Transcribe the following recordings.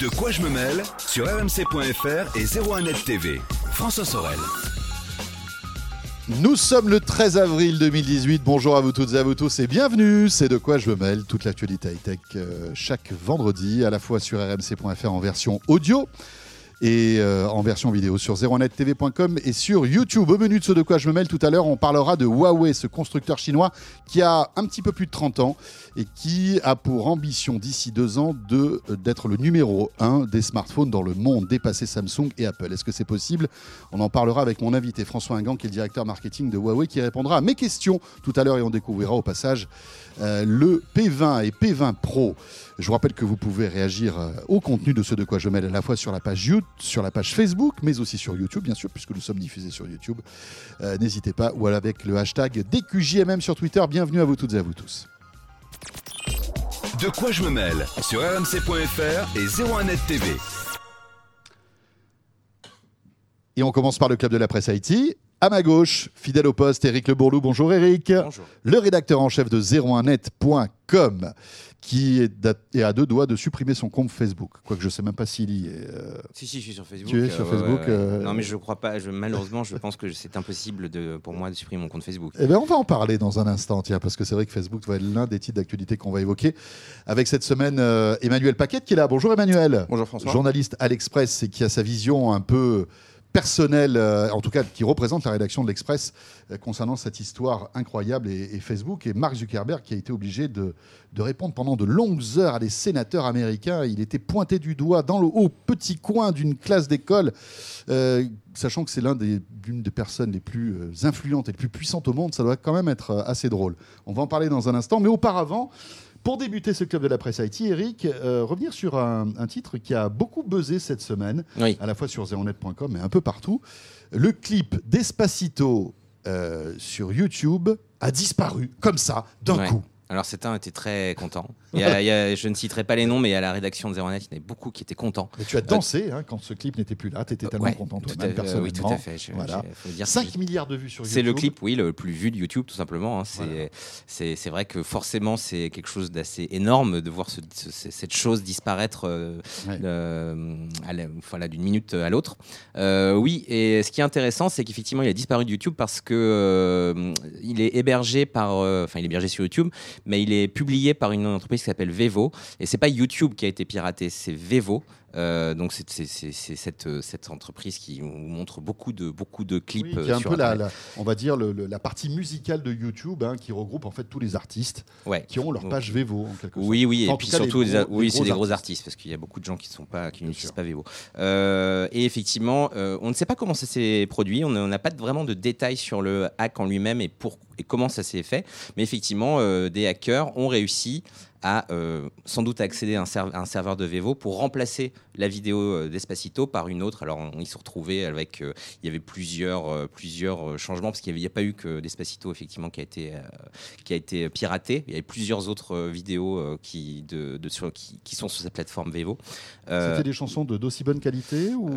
De quoi je me mêle sur rmc.fr et 01net TV. François Sorel. Nous sommes le 13 avril 2018. Bonjour à vous toutes et à vous tous et bienvenue. C'est de quoi je me mêle. Toute l'actualité high-tech euh, chaque vendredi, à la fois sur rmc.fr en version audio et euh, en version vidéo sur 01nettv.com et sur YouTube. Au menu de ce de quoi je me mêle tout à l'heure, on parlera de Huawei, ce constructeur chinois qui a un petit peu plus de 30 ans et qui a pour ambition d'ici deux ans de, d'être le numéro un des smartphones dans le monde, dépasser Samsung et Apple. Est-ce que c'est possible? On en parlera avec mon invité François Ingan, qui est le directeur marketing de Huawei, qui répondra à mes questions tout à l'heure et on découvrira au passage euh, le P20 et P20 Pro. Je vous rappelle que vous pouvez réagir euh, au contenu de ce de quoi je mêle à la fois sur la page YouTube, sur la page Facebook, mais aussi sur YouTube, bien sûr, puisque nous sommes diffusés sur YouTube. Euh, n'hésitez pas, ou avec le hashtag DQJMM sur Twitter. Bienvenue à vous toutes et à vous tous. De quoi je me mêle sur rmc.fr et 01net TV. Et on commence par le club de la presse Haïti. À ma gauche, fidèle au poste, Eric Le Bourlou. Bonjour Eric. Bonjour. Le rédacteur en chef de 01net.com qui est, à deux doigts de supprimer son compte Facebook. Quoique je ne sais même pas s'il y est. euh, Si, si, je suis sur Facebook. Tu es sur ouais, Facebook, ouais, ouais. euh, Non, mais je crois pas. Je, malheureusement, je pense que c'est impossible de, pour moi de supprimer mon compte Facebook. Eh bien, on va en parler dans un instant, tiens, parce que c'est vrai que Facebook va être l'un des titres d'actualité qu'on va évoquer. Avec cette semaine, euh, Emmanuel Paquette qui est là. Bonjour Emmanuel. Bonjour François. Journaliste à l'Express et qui a sa vision un peu personnelle, euh, en tout cas qui représente la rédaction de l'Express euh, concernant cette histoire incroyable et, Facebook. Et Mark Zuckerberg qui a été obligé de, de répondre pendant de longues heures à des sénateurs américains. Il était pointé du doigt dans le haut petit coin d'une classe d'école, euh, sachant que c'est l'un des, des personnes les plus influentes et les plus puissantes au monde. Ça doit quand même être assez drôle. On va en parler dans un instant. Mais auparavant, pour débuter ce club de la presse Haïti, Eric, euh, revenir sur un, un titre qui a beaucoup buzzé cette semaine, Oui. à la fois sur zeronet.com et un peu partout. Le clip Despacito euh, sur YouTube a disparu comme ça, d'un Ouais. coup. Alors, certains étaient très contents. Il y a- il y a- je ne citerai pas les noms, mais à la rédaction de Zeronet, il y en avait beaucoup qui étaient contents. Mais tu as dansé hein, quand ce clip n'était plus là. Tu étais tellement Ouais, content, toi-même, personnellement. Oui, tout à fait. Je- Voilà. je- faut dire que 5 milliards de vues sur YouTube. C'est le clip, oui, le plus vu de YouTube, tout simplement. hein. C'est Voilà. vrai que forcément, c'est quelque chose d'assez énorme de voir ce- ce- cette chose disparaître euh, Ouais. euh, à la- voilà, d'une minute à l'autre. Euh, oui, et ce qui est intéressant, c'est qu'effectivement, il a disparu de YouTube parce que euh, il est hébergé par, euh, enfin, il est hébergé sur YouTube, mais il est publié par une entreprise qui s'appelle Vevo. Et c'est pas YouTube qui a été piraté, c'est Vevo. Euh, donc c'est cette, euh, cette entreprise qui vous montre beaucoup de, beaucoup de clips. Oui, qui euh, est un sur peu la, on va dire le- le- la partie musicale de YouTube hein, qui regroupe en fait tous les artistes Ouais. qui ont leur page Vevo en quelque sorte. Oui, oui, Enfin, et puis cas, surtout, les gros- oui, c'est des gros artistes. parce qu'il y a beaucoup de gens qui sont pas, qui n'utilisent pas Vevo. Euh, et effectivement, euh, on ne sait pas comment ça s'est produit. On n'a pas vraiment de détails sur le hack en lui-même et pour et comment ça s'est fait. Mais effectivement, des hackers ont réussi à euh, sans doute accéder à un, serve- à un serveur de Vevo pour remplacer la vidéo euh, d'Espacito par une autre. Alors on, ils se retrouvés avec, euh, il y avait plusieurs, euh, plusieurs changements parce qu'il n'y a pas eu que d'Espacito effectivement qui a été, qui a été piraté. Il y avait plusieurs autres vidéos qui, de, de- sur- qui, qui sont sur cette plateforme Vevo. C'était des chansons de d'aussi bonne qualité ou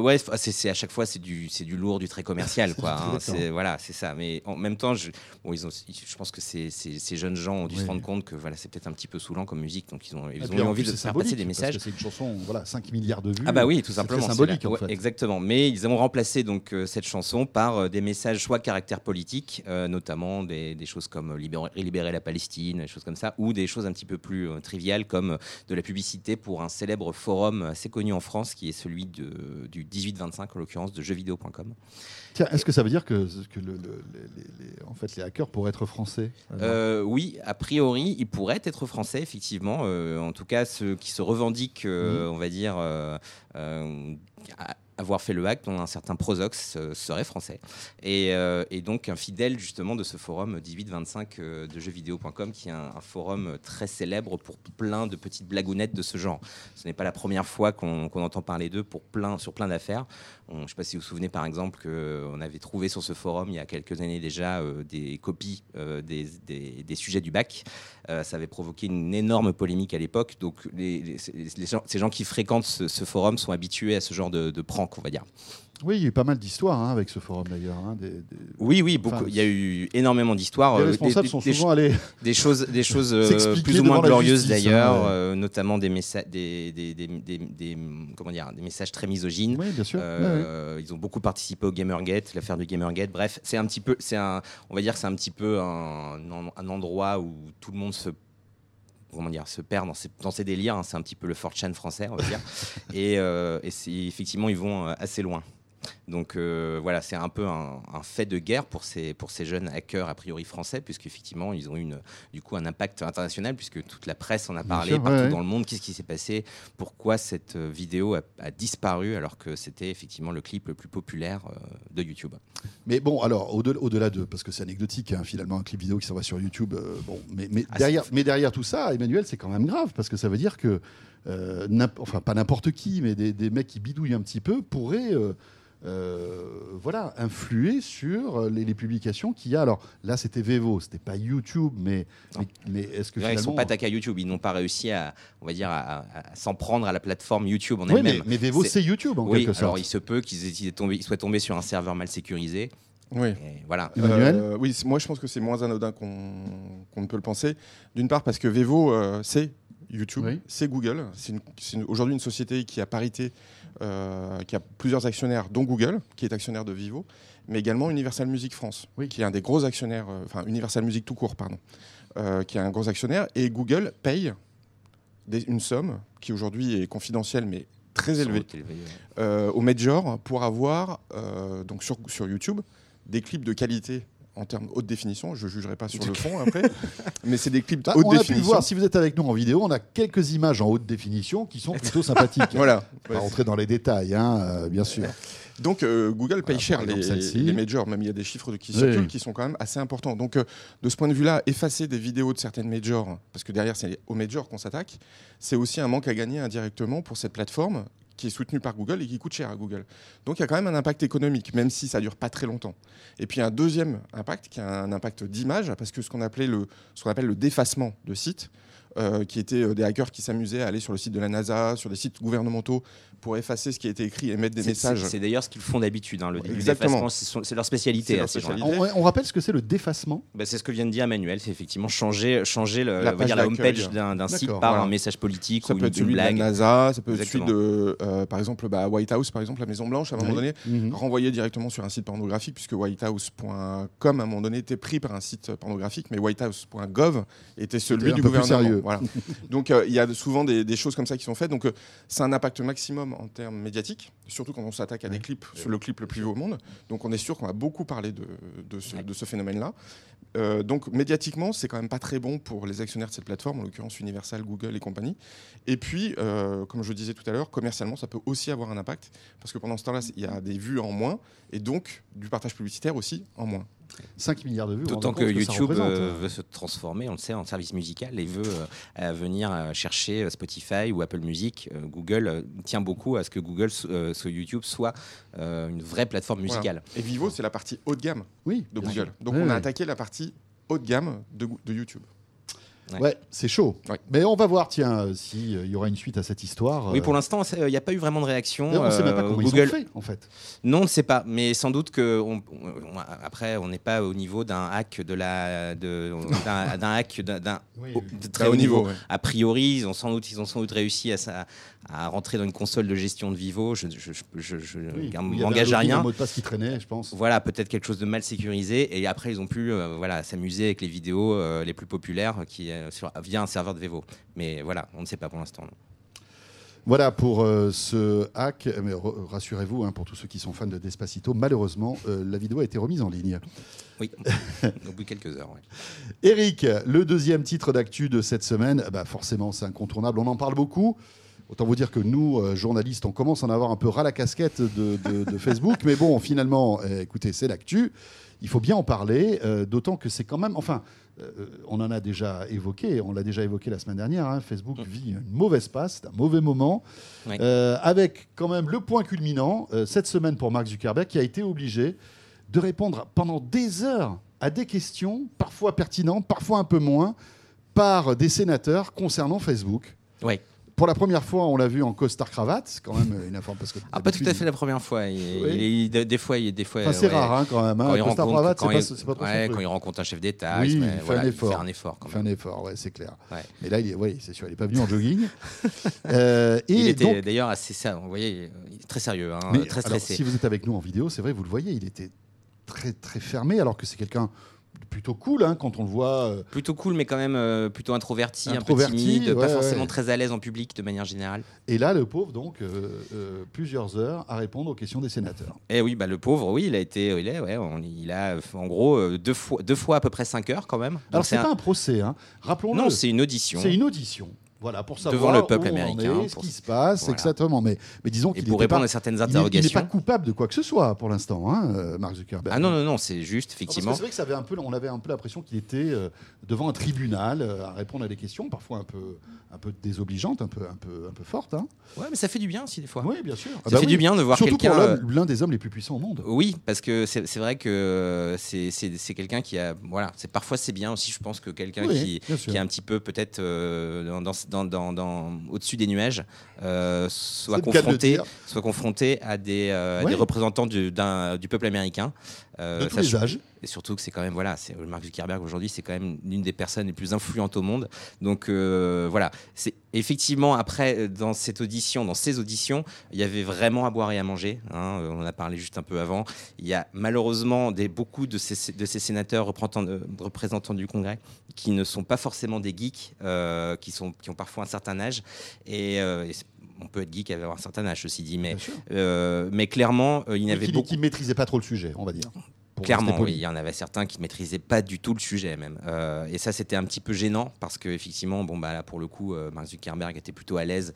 ouais, c'est à chaque fois c'est du c'est du lourd, du très commercial quoi. hein. C'est voilà, c'est ça. Mais en même temps, je, bon, ils ont, je pense que ces, ces, ces jeunes gens ont dû Oui. se rendre compte que voilà, c'est peut-être un petit peu saoulant comme musique, donc ils ont ils eu en envie de faire passer des messages. C'est une chanson, voilà, 5 milliards de vues. Ah bah oui, tout simplement. c'est symbolique, en fait. Exactement. Mais ils ont remplacé donc euh, cette chanson par euh, des messages soit caractère politique, euh, notamment des, des choses comme libérer, libérer la Palestine, des choses comme ça, ou des choses un petit peu plus triviales comme de la publicité pour un célèbre forum assez connu en France qui est celui de, du 1825 en l'occurrence de jeuxvideo.com. Tiens, est-ce que ça veut dire que, que le- le- les, en fait, les hackers pourraient être français Euh, oui, a priori, ils pourraient être français, effectivement. Euh, en tout cas, ceux qui se revendiquent, euh, on va dire, euh, euh, avoir fait le hack, dont un certain Prozox euh, serait français. Et, euh, et donc, un fidèle, justement, de ce forum 1825 euh, de jeuxvideo.com, qui est un, forum très célèbre pour plein de petites blagounettes de ce genre. Ce n'est pas la première fois qu'on entend parler d'eux plein, sur plein d'affaires. Je ne sais pas si vous vous souvenez, par exemple, qu'on avait trouvé sur ce forum, il y a quelques années déjà, des copies des, des- sujets du bac. Ça avait provoqué une énorme polémique à l'époque. Donc, les, ces gens qui fréquentent ce, forum sont habitués à ce genre de, de on va dire. Oui, il y a eu pas mal d'histoires hein, avec ce forum d'ailleurs. hein, des- Oui, oui, beaucoup. Enfin, il y a eu énormément d'histoires. Les euh, responsables des- sont souvent allés. des choses, des choses euh, plus ou moins glorieuses d'ailleurs, hein, ouais. euh, notamment des, messa- des, comment dire, des messages très misogynes. Oui, bien sûr. Ouais, ouais. Ils ont beaucoup participé au Gamergate, l'affaire du Gamergate. Bref, c'est un petit peu, c'est un, on va dire, que c'est un petit peu un, un endroit où tout le monde se comment dire, se perd dans ses, dans ses délires. hein. C'est un petit peu le 4chan français, on va dire. et euh, et effectivement, ils vont euh, assez loin. Donc euh, voilà, c'est un peu un, un fait de guerre pour ces, pour ces jeunes hackers a priori français, puisqu'effectivement, ils ont eu une, du coup un impact international, puisque toute la presse en a parlé sûr, partout ouais, dans le monde. Qu'est-ce qui s'est passé? Pourquoi cette euh, vidéo a, a disparu alors que c'était effectivement le clip le plus populaire euh, de YouTube? Mais bon, alors, au-delà de. Parce que c'est anecdotique, hein, finalement, un clip vidéo qui s'envoie sur YouTube. euh, bon, mais, mais, Ah, derrière, mais derrière tout ça, Emmanuel, c'est quand même grave, parce que ça veut dire que. euh, enfin, pas n'importe qui, mais des, des mecs qui bidouillent un petit peu pourraient. Euh, voilà, influer sur les, les publications qu'il y a. Alors là, c'était Vevo, c'était pas YouTube, mais, Non. mais, mais est-ce que Ils ne sont finalement. pas attaqués à YouTube, ils n'ont pas réussi à, on va dire, à, à- à s'en prendre à la plateforme YouTube en Oui, mais, elle-même. mais Vevo, C'est- YouTube en Oui, quelque alors sorte. il se peut qu'ils tombé- soient tombés sur un serveur mal sécurisé. Oui. Et voilà. Emmanuel Euh, oui, moi je pense que c'est moins anodin qu'on qu'on ne peut le penser. D'une part parce que Vevo, euh, c'est YouTube, Oui. c'est Google. C'est aujourd'hui une société qui a parité, euh, qui a plusieurs actionnaires, dont Google, qui est actionnaire de Vivo, mais également Universal Music France, Oui. qui est un des gros actionnaires, euh, enfin Universal Music tout court, pardon, euh, qui est un gros actionnaire. Et Google paye des- une somme qui aujourd'hui est confidentielle, mais très élevée, euh, au Major pour avoir euh, donc sur, sur YouTube des clips de qualité en termes haute définition. Je ne jugerai pas sur le fond après, mais c'est des clips Bah, haute on a pu voir, si vous êtes avec nous en vidéo, on a quelques images en haute définition qui sont plutôt sympathiques. Voilà. On va rentrer dans les détails, hein, euh, bien sûr. Donc euh, Google paye Voilà, cher exemple, les, majors, même il y a des chiffres de- qui Oui. circulent qui sont quand même assez importants. Donc euh, de ce point de vue-là, effacer des vidéos de certaines majors, parce que derrière c'est aux majors qu'on s'attaque, c'est aussi un manque à gagner indirectement pour cette plateforme qui est soutenue par Google et qui coûte cher à Google. Donc il y a quand même un impact économique, même si ça dure pas très longtemps. Et puis un deuxième impact, qui a un impact d'image, parce que ce qu'on appelait appelle le défacement de sites, euh, qui étaient euh, des hackers qui s'amusaient à aller sur le site de la NASA, sur des sites gouvernementaux, pour effacer ce qui a été écrit et mettre des messages. C'est d'ailleurs ce qu'ils font d'habitude. hein, le, Exactement. défacement, c'est leur spécialité. Leur hein, ces gens-là. spécialité. On, on rappelle ce que c'est le défacement. Bah, c'est ce que vient de dire Emmanuel, c'est effectivement changer, changer le, La dire, page homepage d'un site par voilà. un message politique Ça ou peut une, être une celui de la blague. NASA, ça peut être celui de, euh, par exemple, bah, White House, par exemple, la Maison Blanche, à un moment donné, renvoyé directement sur un site pornographique, puisque whitehouse.com, à un moment donné, était pris par un site pornographique, mais whitehouse.gov était celui un du peu plus gouvernement. sérieux. Voilà. Donc, euh, il y a souvent des, des choses comme ça qui sont faites. Donc, euh, c'est un impact maximum en termes médiatiques, surtout quand on s'attaque à des clips, sur le clip le plus vu au monde. Donc, on est sûr qu'on va beaucoup parler de, de ce, Ouais. de ce phénomène-là. Euh, donc médiatiquement, c'est quand même pas très bon pour les actionnaires de cette plateforme, en l'occurrence Universal, Google et compagnie. Et puis, euh, comme je disais tout à l'heure, commercialement, ça peut aussi avoir un impact, parce que pendant ce temps-là, il y a des vues en moins, et donc du partage publicitaire aussi en moins. 5 milliards de vues. D'autant que YouTube euh, hein. veut se transformer, on le sait, en service musical et veut euh, euh, venir euh, chercher Spotify ou Apple Music. Euh, Google euh, tient beaucoup à ce que Google, euh, ce YouTube soit euh, une vraie plateforme Voilà. musicale. Et Vivo, c'est la partie haut de gamme Oui, de Google. sûr. Donc Ouais, on a ouais. attaqué la partie haut de gamme de, de YouTube. Ouais. Ouais, c'est chaud. Ouais. Mais on va voir, tiens, s'il y aura une suite à cette histoire. Oui, euh, pour l'instant, c'est- il n'y a pas eu vraiment de réaction. on ne sait même pas Euh, comment Google, ils sont faits, en fait. Non, on ne sait pas, mais sans doute que on- on- après, on n'est pas au niveau d'un hack de la, d'un hack d'un- Oui, oui. très haut niveau. ouais. A priori, ils ont sans doute, ils ont sans doute réussi à, rentrer dans une console de gestion de Vivo. Je, je, je, je- je Oui, m'engage un à login, un rien. mot de passe qui traînait, je pense. Voilà, peut-être quelque chose de mal sécurisé. Et après, ils ont pu euh, voilà, s'amuser avec les vidéos euh, les plus populaires qui, euh, sur, via un serveur de Vevo. Mais voilà, on ne sait pas pour l'instant. Voilà pour euh, ce hack. Mais re- rassurez-vous, hein, pour tous ceux qui sont fans de Despacito, malheureusement, euh, la vidéo a été remise en ligne. Oui, au bout de quelques heures. Eric, le deuxième titre d'actu de cette semaine, bah forcément, c'est incontournable. On en parle beaucoup. Autant vous dire que nous, euh, journalistes, on commence à en avoir un peu ras la casquette de, de- de Facebook. Mais bon, finalement, euh, écoutez, c'est l'actu. Il faut bien en parler, d'autant que c'est quand même. Enfin, euh, on en a déjà évoqué, on l'a déjà évoqué la semaine dernière. hein, Facebook vit une mauvaise passe, c'est un mauvais moment. Euh, avec quand même le point culminant, euh, cette semaine pour Mark Zuckerberg, qui a été obligé de répondre pendant des heures à des questions, parfois pertinentes, parfois un peu moins, par des sénateurs concernant Facebook. Ouais. Pour la première fois, on l'a vu en costard cravate, quand même une information. Parce que Ah, pas tout à fait la première fois. Il, Oui. il est- des fois, il, des fois. Enfin, c'est ouais, rare hein, quand même. Quand Hein. il Costard cravate, c'est quand pas, il- pas trop ouais, quand il rencontre un chef d'État, Oui, il, il fait voilà, un il effort. fait un effort. Quand Il fait même. un effort, ouais, c'est clair. Ouais. Mais là, il est, oui, c'est sûr, il n'est pas venu en jogging. Euh, et Il était d'ailleurs assez. Vous voyez, il est très sérieux, hein, mais très alors, stressé. si vous êtes avec nous en vidéo, c'est vrai, vous le voyez, il était très très fermé, alors que c'est quelqu'un plutôt cool hein, quand on le voit. euh, Plutôt cool, mais quand même euh, plutôt introverti, Introverti, un peu timide, ouais, pas forcément ouais. très à l'aise en public de manière générale. Et là, le pauvre, donc, euh, plusieurs heures à répondre aux questions des sénateurs. Et oui, bah, le pauvre, oui, il a été, il, est, ouais, on- il a en gros deux fois, deux fois à peu près 5 heures quand même. Donc, Alors, c'est un- pas un procès, hein. rappelons-le. Non, c'est une audition. C'est une audition. Voilà, pour savoir Devant le peuple où on en américain, est, ce qui se passe, Voilà. exactement. Mais, mais disons qu'il pour répondre pas, à certaines n'est- il n'est interrogations. pas coupable de quoi que ce soit pour l'instant, hein, euh, Mark Zuckerberg. Ah non, non, non, c'est juste, effectivement. C'est vrai que ça avait un peu, on avait un peu l'impression qu'il était euh, devant un tribunal euh, à répondre à des questions, parfois un peu, un peu désobligeantes, un peu, un peu, un peu fortes. hein. Ouais, mais ça fait du bien aussi des fois. Oui, bien sûr. Ah Ça bah fait oui. du bien de voir quelqu'un. l'un des hommes les plus puissants au monde. Oui, parce que c'est vrai que c'est quelqu'un qui a. Voilà, c'est parfois c'est bien aussi, je pense, que quelqu'un Oui, qui, qui est un petit peu peut-être euh, dans, dans, dans, dans- dans- au-dessus des nuages euh, soit, confronté, dire. soit confronté à des, euh, à Ouais. des représentants du peuple américain. Euh, De tous les sachant- âges. Et surtout que c'est quand même, voilà, c'est Mark Zuckerberg aujourd'hui, c'est quand même l'une des personnes les plus influentes au monde. Donc euh, voilà, c'est effectivement après euh, dans cette audition, dans ces auditions, il y avait vraiment à boire et à manger. hein, euh, on en a parlé juste un peu avant. Il y a malheureusement des, beaucoup de ces, de ces sénateurs représentants, euh, du Congrès qui ne sont pas forcément des geeks, euh, qui, sont, qui ont parfois un certain âge. Et, euh, et on peut être geek et avoir un certain âge, ceci dit, mais, euh, mais clairement, euh, il y avait qui, beaucoup. qui maîtrisait pas trop le sujet, on va dire. Clairement, oui, il y en avait certains qui maîtrisaient pas du tout le sujet même. Euh, et ça, c'était un petit peu gênant parce que effectivement, bon bah là pour le coup, Mark Zuckerberg était plutôt à l'aise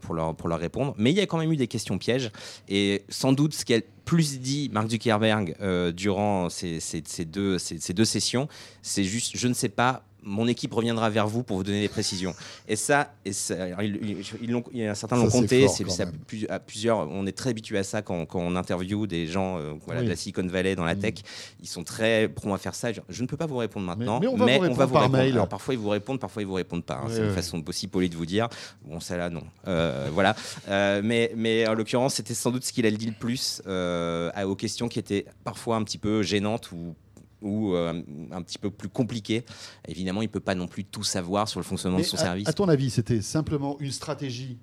pour leur pour leur répondre. Mais il y a quand même eu des questions pièges et sans doute ce qu'a plus dit Mark Zuckerberg euh, durant ces, ces- ces deux ces deux sessions, c'est juste, je ne sais pas. Mon équipe reviendra vers vous pour vous donner des précisions. Et ça, et ça- ils- ils- ils l'ont- il y a certains l'ont c'est compté. fort, C'est à, même. plus- à plusieurs. On est très habitué à ça quand, quand on interviewe des gens euh, voilà, Oui. de la Silicon Valley dans la Mm. tech. Ils sont très prompts à faire ça. Genre, Je ne peux pas vous répondre maintenant, mais on va vous répondre par mail. Alors, parfois ils vous répondent, parfois ils vous répondent pas. hein. C'est une façon aussi polie de vous dire. Bon, celle-là non. Euh, voilà. Euh, mais, mais en l'occurrence, c'était sans doute ce qu'il a dit le plus euh, à- aux questions qui étaient parfois un petit peu gênantes ou ou euh, un petit peu plus compliquées. Évidemment, il peut pas non plus tout savoir sur le fonctionnement Mais de son à, service. à ton avis, c'était simplement une stratégie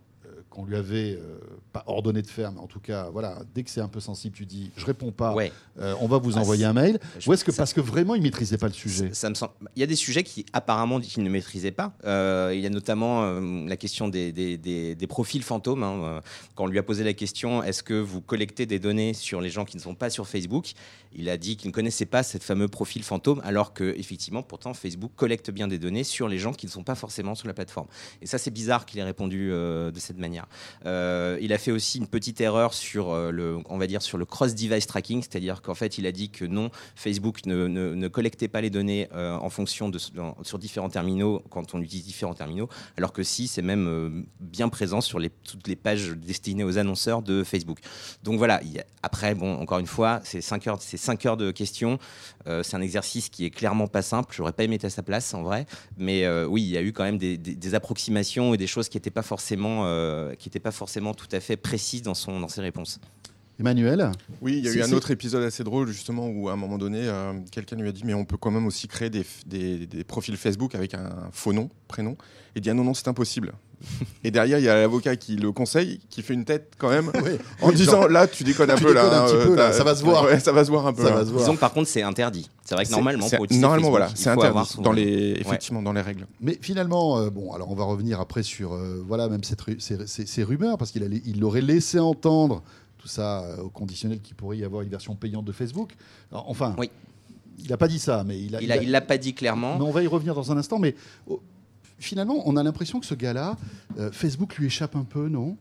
qu'on lui avait euh, pas ordonné de faire, mais en tout cas, voilà, dès que c'est un peu sensible, tu dis, je réponds pas, Ouais. euh, on va vous Ah, envoyer un mail. Je- Ou est-ce que ça- parce que vraiment il maîtrisait pas le sujet? Ça me semble- Il y a des sujets qui apparemment qu'il ne maîtrisait pas. Euh, il y a notamment la question des, des- des- des profils fantômes. hein. Quand on lui a posé la question est-ce que vous collectez des données sur les gens qui ne sont pas sur Facebook? Il a dit qu'il ne connaissait pas cette fameux profil fantôme, alors que effectivement, pourtant, Facebook collecte bien des données sur les gens qui ne sont pas forcément sur la plateforme. Et ça, c'est bizarre qu'il ait répondu de cette manière. Euh, il a fait aussi une petite erreur sur euh, le, cross-device tracking, c'est-à-dire qu'en fait, il a dit que non, Facebook ne, collectait pas les données euh, en fonction de sur différents terminaux quand on utilise différents terminaux, alors que si, c'est même bien présent sur toutes les pages destinées aux annonceurs de Facebook. Donc voilà. après, encore une fois, c'est 5 heures, c'est cinq heures de questions. Euh, c'est un exercice qui est clairement pas simple. J'aurais pas aimé être à sa place en vrai, mais euh, oui, il y a eu quand même des, approximations et des choses qui n'étaient pas forcément, euh, étaient pas forcément tout à fait précises dans son dans ses réponses. Emmanuel Oui, il y a eu un autre épisode assez drôle justement où à un moment donné, euh, quelqu'un lui a dit mais on peut quand même aussi créer des, des- des profils Facebook avec un faux nom, prénom. Il dit ah non non c'est impossible. Et derrière il y a l'avocat qui le conseille, qui fait une tête quand même Oui. en Oui, disant genre, là tu déconnes un Tu peu là, déconnes un petit euh, peu, là, ça va se voir. Ouais, ça va se voir un peu. ça là. va se voir. Disons que par contre, c'est interdit. C'est vrai que normalement, c'est- pour utiliser normalement Facebook, voilà, il c'est interdit son- dans les effectivement dans les règles. Mais finalement, euh, bon, alors on va revenir après sur euh, voilà même cette ces, ces- ces rumeurs parce qu'il allait- il aurait laissé entendre tout ça euh, au conditionnel qu'il pourrait y avoir une version payante de Facebook. Enfin, Oui. il n'a pas dit ça, mais il a. Il a- il l'a pas dit clairement. Mais on va y revenir dans un instant. Mais oh, finalement, on a l'impression que ce gars-là, euh, Facebook lui échappe un peu, non?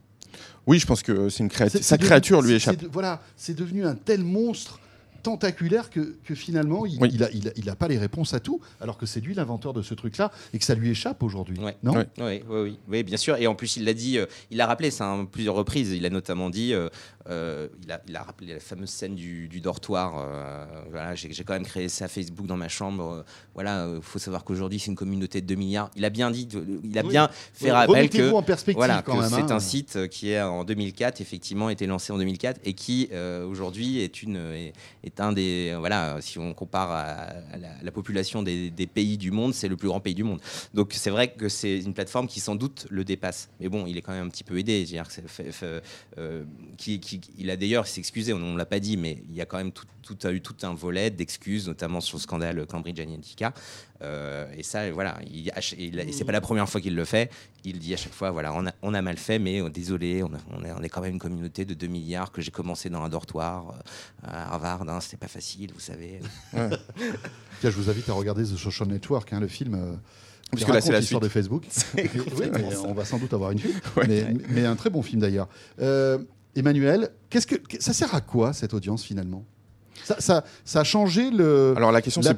Oui, je pense que c'est une créature. Sa devenu- créature lui échappe. de- voilà, c'est devenu un tel monstre tentaculaire que, que finalement, il Oui. n'a il a, il a pas les réponses à tout, alors que c'est lui l'inventeur de ce truc-là et que ça lui échappe aujourd'hui. Ouais. Non? Ouais. Oui, oui, oui, oui, bien sûr. Et en plus, il l'a dit, euh, il l'a rappelé ça à plusieurs reprises. Il a notamment dit, euh, euh, il, a, il, a, rappelé la fameuse scène du, du dortoir. Euh, voilà, j'ai quand même créé ça Facebook dans ma chambre. Euh, voilà, il faut savoir qu'aujourd'hui c'est une communauté de 2 milliards. Il a bien dit, il a oui. bien fait oui, rappel que, en perspective voilà, c'est hein. un site qui est en 2004 effectivement été lancé en 2004 et qui aujourd'hui est une est, est, un des voilà si on compare à, à la, la, population des, des pays du monde, c'est le plus grand pays du monde. Donc c'est vrai que c'est une plateforme qui sans doute le dépasse. Mais bon, il est quand même un petit peu aidé. -dire que fait, fait, euh, qui, qui, il a d'ailleurs s'excusé, on ne l'a pas dit, mais il y a quand même tout, tout a eu tout un volet d'excuses, notamment sur le scandale Cambridge Analytica. Euh, et ça, voilà, il, il, c'est pas la première fois qu'il le fait. Il dit à chaque fois, voilà, on a, on a mal fait, mais oh, désolé, on, a, on, est, on, est, quand même une communauté de 2 milliards que j'ai commencé dans un dortoir euh, à Harvard. Hein, C'était pas facile, vous savez. Ouais. je vous invite à regarder The Social Network, hein, le film. Euh parce que là, c'est la suite de Facebook. oui, on va sans doute avoir une suite. Ouais. Mais, mais, un très bon film d'ailleurs. Euh, Emmanuel, qu'est-ce que ça sert à quoi cette audience finalement? Ça, ça, ça, a changé le. Alors la question, c'est.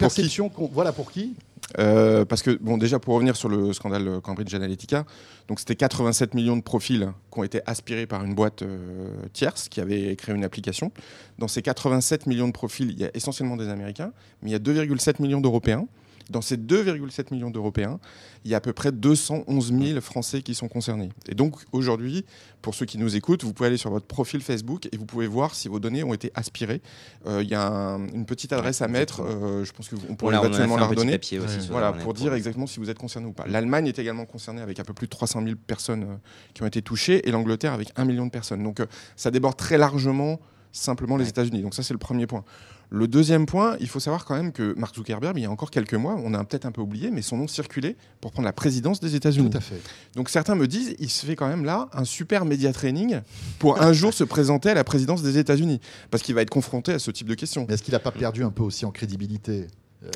Pour voilà pour qui? Euh, parce que, bon, déjà, pour revenir sur le scandale Cambridge Analytica, donc c'était 87 millions de profils qui ont été aspirés par une boîte euh, tierce qui avait créé une application. Dans ces 87 millions de profils, il y a essentiellement des Américains, mais il y a 2,7 millions d'Européens. Dans ces 2,7 millions d'Européens, il y a à peu près 211 000 Français qui sont concernés. Et donc aujourd'hui, pour ceux qui nous écoutent, vous pouvez aller sur votre profil Facebook et vous pouvez voir si vos données ont été aspirées. Euh, il y a un, une petite adresse à mettre. Euh, je pense qu'on pourrait éventuellement la redonner. Aussi. Voilà, pour dire exactement si vous êtes concerné ou pas. L'Allemagne est également concernée avec un peu plus de 300 000 personnes euh, qui ont été touchées et l'Angleterre avec 1 million de personnes. Donc euh, ça déborde très largement simplement les États-Unis. Donc ça, c'est le premier point. Le deuxième point, il faut savoir quand même que Mark Zuckerberg, il y a encore quelques mois, on a peut-être un peu oublié, mais son nom circulait pour prendre la présidence des États-Unis. Tout à fait. Donc certains me disent, il se fait quand même là un super média training pour un jour se présenter à la présidence des États-Unis, parce qu'il va être confronté à ce type de questions. Est-ce qu'il n'a pas perdu un peu aussi en crédibilité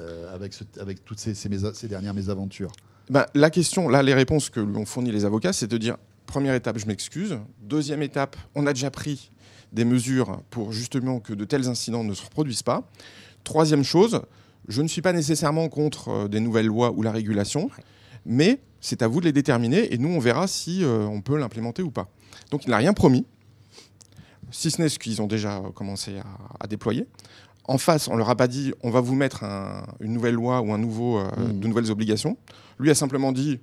euh, avec, ce, avec toutes ces, ces, mésa, ces dernières mésaventures? Ben, La question, là, les réponses que lui ont fournies les avocats, c'est de dire première étape, je m'excuse. Deuxième étape, on a déjà pris des mesures pour justement que de tels incidents ne se reproduisent pas. Troisième chose, je ne suis pas nécessairement contre euh, des nouvelles lois ou la régulation, mais c'est à vous de les déterminer et nous on verra si euh, on peut l'implémenter ou pas. Donc il n'a rien promis, si ce n'est ce qu'ils ont déjà commencé à, à, déployer. En face, on leur a pas dit on va vous mettre un, une nouvelle loi ou un nouveau, euh, mmh. de nouvelles obligations. Lui a simplement dit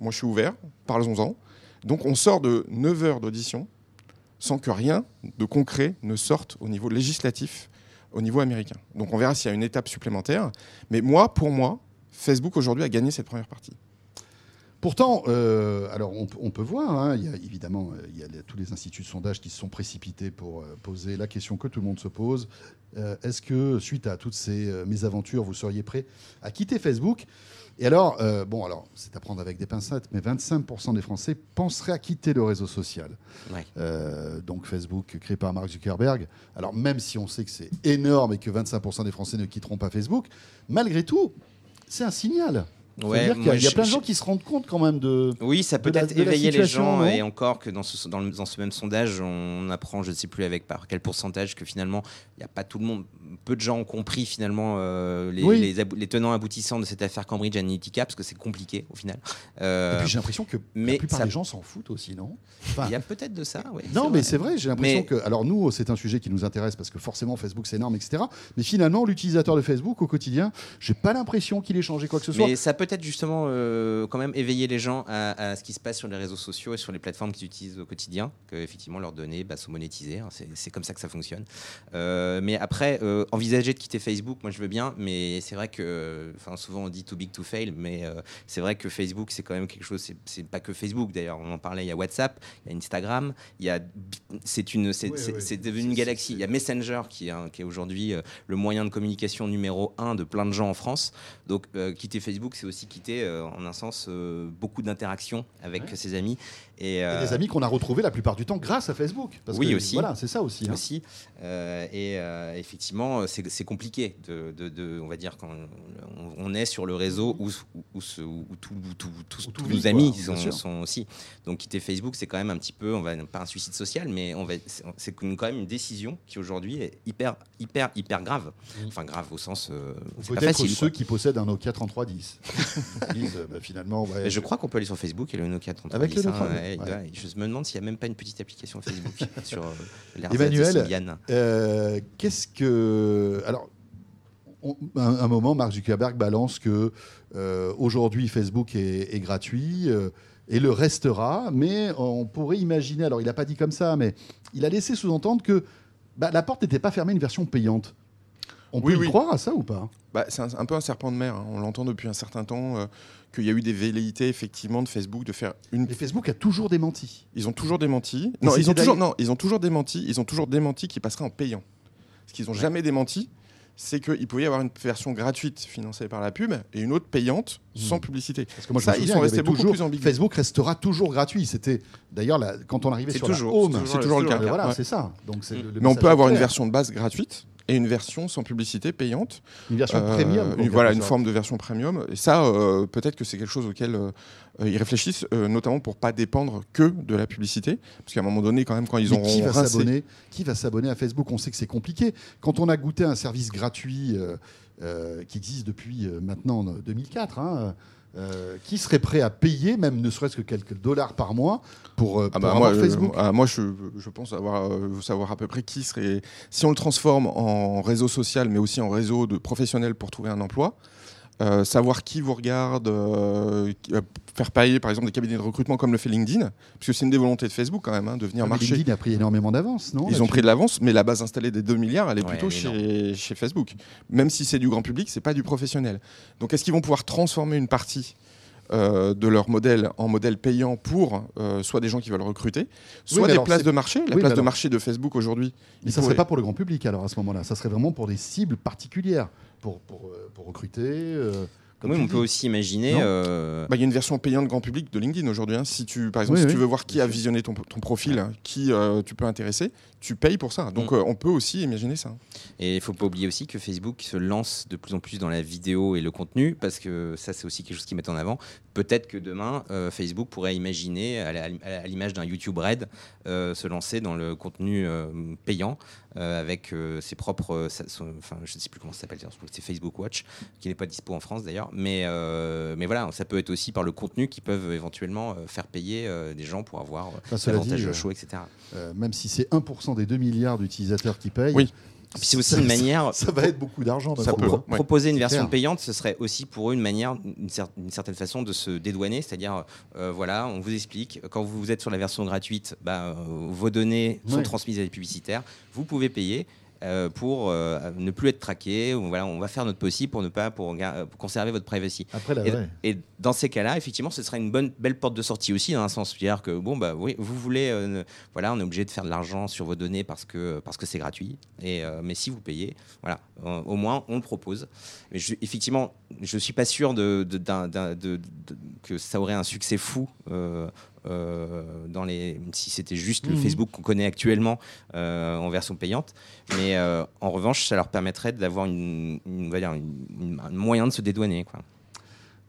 moi je suis ouvert, parlons-en. Donc on sort de 9 heures d'audition sans que rien de concret ne sorte au niveau législatif, au niveau américain. Donc on verra s'il y a une étape supplémentaire. Mais moi, pour moi, Facebook aujourd'hui a gagné cette première partie. Pourtant, euh, alors on, peut voir, hein, il y a, évidemment, il y a tous les instituts de sondage qui se sont précipités pour euh, poser la question que tout le monde se pose. Euh, Est-ce que, suite à toutes ces euh, mésaventures, vous seriez prêt à quitter Facebook? Et alors, euh, bon, alors, c'est à prendre avec des pincettes, mais 25% des Français penseraient à quitter le réseau social. Ouais. Euh, donc Facebook, créé par Mark Zuckerberg. Alors, même si on sait que c'est énorme et que 25% des Français ne quitteront pas Facebook, malgré tout, c'est un signal. Ouais, il y, a, y a plein de gens qui se rendent compte quand même de. Oui, ça peut être éveiller les gens. Et encore que dans ce, dans, le- dans ce même sondage, on apprend, je ne sais plus avec par quel pourcentage, que finalement, il n'y a pas tout le monde. Peu de gens ont compris finalement euh, les, Oui. les, abou- les tenants aboutissants de cette affaire Cambridge Analytica, parce que c'est compliqué au final. Euh, Et puis j'ai l'impression que mais la plupart ça- des gens s'en foutent aussi, non? Enfin, il y a peut-être de ça. ouais, Non, mais c'est vrai, j'ai l'impression Mais- que. Alors, nous, c'est un sujet qui nous intéresse parce que forcément, Facebook, c'est énorme, etc. Mais finalement, l'utilisateur de Facebook au quotidien, j'ai pas l'impression qu'il ait changé quoi que ce soit. Mais ça peut être justement euh, quand même éveiller les gens à, à ce qui se passe sur les réseaux sociaux et sur les plateformes qu'ils utilisent au quotidien, que effectivement leurs données bah, sont monétisées. hein, c'est comme ça que ça fonctionne. Euh, mais après, euh, envisager de quitter Facebook, moi je veux bien, mais c'est vrai que, enfin souvent on dit too big to fail, mais c'est vrai que Facebook c'est quand même quelque chose. c'est- pas que Facebook d'ailleurs. On en parlait. Il y a WhatsApp, il y a Instagram, il y a. C'est une, c'est Oui, c'est- oui. c'est devenu une galaxie. Il y a Messenger qui est, qui est aujourd'hui le moyen de communication numéro un de plein de gens en France. Donc quitter Facebook, c'est aussi quitter, euh, en un sens, euh, beaucoup d'interactions avec Ouais. ses amis. Et, Et euh, des amis qu'on a retrouvés la plupart du temps grâce à Facebook. Parce Oui, que, aussi. Voilà, c'est ça aussi. hein. aussi. Euh, et euh, effectivement, c'est compliqué de, de- de- on va dire, quand on, on est sur le réseau où, tous nos quoi, amis bien sont, aussi. Donc quitter Facebook, c'est quand même un petit peu, on va pas un suicide social, mais on va, c'est- quand même une décision qui aujourd'hui est hyper, hyper, hyper grave. Enfin grave au sens, euh, Peut-être ceux quoi. qui possèdent un Nokia 3310. Ils disent, bah, finalement, ouais, je crois qu'on peut aller sur Facebook et le Nokia 3310. Avec le hein, Nokia, ouais, ouais. Je me demande s'il n'y a même pas une petite application Facebook sur euh, Emmanuel. Euh, Qu'est-ce que. Alors, on- un, un moment, Mark Zuckerberg balance que euh, aujourd'hui Facebook est, est gratuit euh, et le restera, mais on pourrait imaginer. Alors, il n'a pas dit comme ça, mais il a laissé sous-entendre que bah, la porte n'était pas fermée à une version payante. On Oui, peut y oui. croire à ça ou pas? Bah, c'est un, un peu un serpent de mer. hein. On l'entend depuis un certain temps euh, qu'il y a eu des velléités effectivement de Facebook de faire une. Et Facebook a toujours démenti. Ils ont toujours démenti. Non, ils ont toujours d'ailleurs- non, ils ont toujours démenti. Ils ont toujours démenti qu'ils passeraient en payant. Ce qu'ils n'ont jamais démenti, c'est qu'il pouvait y avoir une version gratuite financée par la pub et une autre payante sans Hmm. publicité. Parce que moi, je Ça, me ils sont restés beaucoup toujours- plus ambigus. Facebook restera toujours gratuit. C'était d'ailleurs quand on arrivait sur toujours- la home. c'est toujours- le cas. Voilà, Ouais. c'est ça. Donc Mm. le- le Mais on peut avoir une version de base gratuite et une version sans publicité payante. Une version Euh, premium. une- voilà, une sorte. forme de version premium. Et ça, euh, peut-être que c'est quelque chose auquel euh, ils réfléchissent, notamment pour pas dépendre que de la publicité, parce qu'à un moment donné, quand même, quand ils Mais ont qui va s'abonner Qui va s'abonner à Facebook? On sait que c'est compliqué. Quand on a goûté un service gratuit qui existe depuis maintenant euh, 2004, hein, euh, qui serait prêt à payer, même ne serait-ce que quelques dollars par mois, pour, euh, Ah pour bah, avoir moi, Facebook ah, moi, je, je pense avoir, euh, savoir à peu près qui serait. Si on le transforme en réseau social, mais aussi en réseau de professionnels pour trouver un emploi, euh, savoir qui vous regarde, euh, euh, faire payer par exemple des cabinets de recrutement comme le fait LinkedIn, parce que c'est une des volontés de Facebook quand même, hein, de venir Ah, marcher. LinkedIn a pris énormément d'avance, non Ils ont pris de l'avance, mais la base installée des 2 milliards, elle est Ouais, plutôt elle est chez, chez Facebook. Même si c'est du grand public, c'est pas du professionnel. Donc est-ce qu'ils vont pouvoir transformer une partie euh, de leur modèle en modèle payant pour euh, soit des gens qui veulent recruter, soit des alors, places de marché? La Oui, place de marché de Facebook aujourd'hui, Mais ça ne pourrait- serait pas pour le grand public alors à ce moment-là. Ça serait vraiment pour des cibles particulières, pour, pour, euh, pour recruter. euh, Oui, on peut aussi imaginer. Euh, Bah, il y a une version payante grand public de LinkedIn aujourd'hui. hein. Si tu, par exemple, Oui, si oui, tu veux voir qui a visionné ton, ton profil, hein, qui euh, tu peux intéresser, tu payes pour ça. Donc Mm. euh, on peut aussi imaginer ça. Et il faut pas oublier aussi que Facebook se lance de plus en plus dans la vidéo et le contenu, parce que ça, c'est aussi quelque chose qu'ils mettent en avant. Peut-être que demain, euh, Facebook pourrait imaginer, à l'image d'un YouTube Red, euh, se lancer dans le contenu payant avec ses propres. sa- son- Enfin, je ne sais plus comment ça s'appelle, c'est Facebook Watch, qui n'est pas dispo en France d'ailleurs. Mais, mais voilà, ça peut être aussi par le contenu qu'ils peuvent éventuellement faire payer des gens pour avoir Enfin, davantage de show, etc. même si c'est 1% des 2 milliards d'utilisateurs qui payent, Oui. C'est aussi ça- une manière. ça va être beaucoup d'argent. Ça peut. Pro- proposer une version clair. payante, ce serait aussi pour eux une manière, une, cer- une certaine façon de se dédouaner, c'est-à-dire, euh, voilà, on vous explique, quand vous êtes sur la version gratuite, bah, euh, vos données sont Ouais. transmises à des publicitaires, vous pouvez payer. Euh, pour euh, ne plus être traqué, ou voilà, on va faire notre possible pour ne pas pour, conserver votre privacy. Après, Et, dans ces cas-là, effectivement, ce serait une bonne belle porte de sortie aussi, dans un sens, c'est-à-dire que bon bah oui, vous voulez, euh, ne- voilà, on est obligé de faire de l'argent sur vos données parce que parce que c'est gratuit. Et mais si vous payez, voilà, au moins on le propose. Mais je- effectivement, je suis pas sûr de, de- d'un- d'un- de- de- que ça aurait un succès fou. Euh, dans les, si c'était juste le Mhm. Facebook qu'on connaît actuellement euh, en version payante, mais euh, en revanche, ça leur permettrait d'avoir une, une- on va dire une- une- un moyen de se dédouaner. Quoi.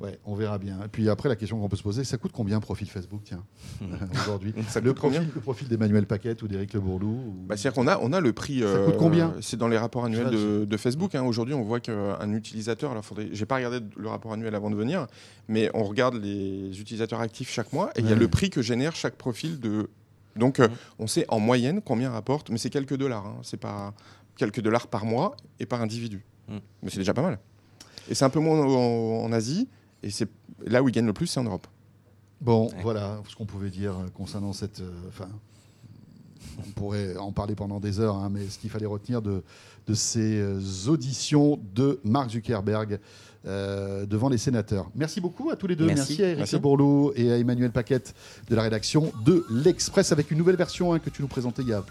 Ouais, on verra bien. Et puis après, la question qu'on peut se poser, ça coûte combien un profil Facebook, tiens, aujourd'hui Ça le coûte combien profil, le profil d'Emmanuel Paquette ou d'Éric Le Bourlou ou- Bah, C'est-à-dire qu'on a, on a le prix. Ça coûte combien C'est dans les rapports annuels de, de Facebook. hein. Aujourd'hui, on voit qu'un utilisateur. Alors, faudrait, j'ai pas regardé le rapport annuel avant de venir, mais on regarde les utilisateurs actifs chaque mois et il y a le prix que génère chaque profil de. Donc, euh, Mhm. on sait en moyenne combien rapporte, mais c'est quelques dollars. hein. C'est pas quelques dollars par mois et par individu. Mhm. Mais c'est déjà pas mal. Et c'est un peu moins en, en Asie. Et c'est là où ils gagnent le plus, c'est en Europe. Bon, Ouais. voilà ce qu'on pouvait dire euh, concernant cette. euh, Enfin, on pourrait en parler pendant des heures, hein, mais ce qu'il fallait retenir de, de ces euh, auditions de Mark Zuckerberg euh, devant les sénateurs. Merci beaucoup à tous les deux. Merci. à Eric Merci. Le Bourlou et à Emmanuel Paquette de la rédaction de l'Express avec une nouvelle version hein, que tu nous présentais il y a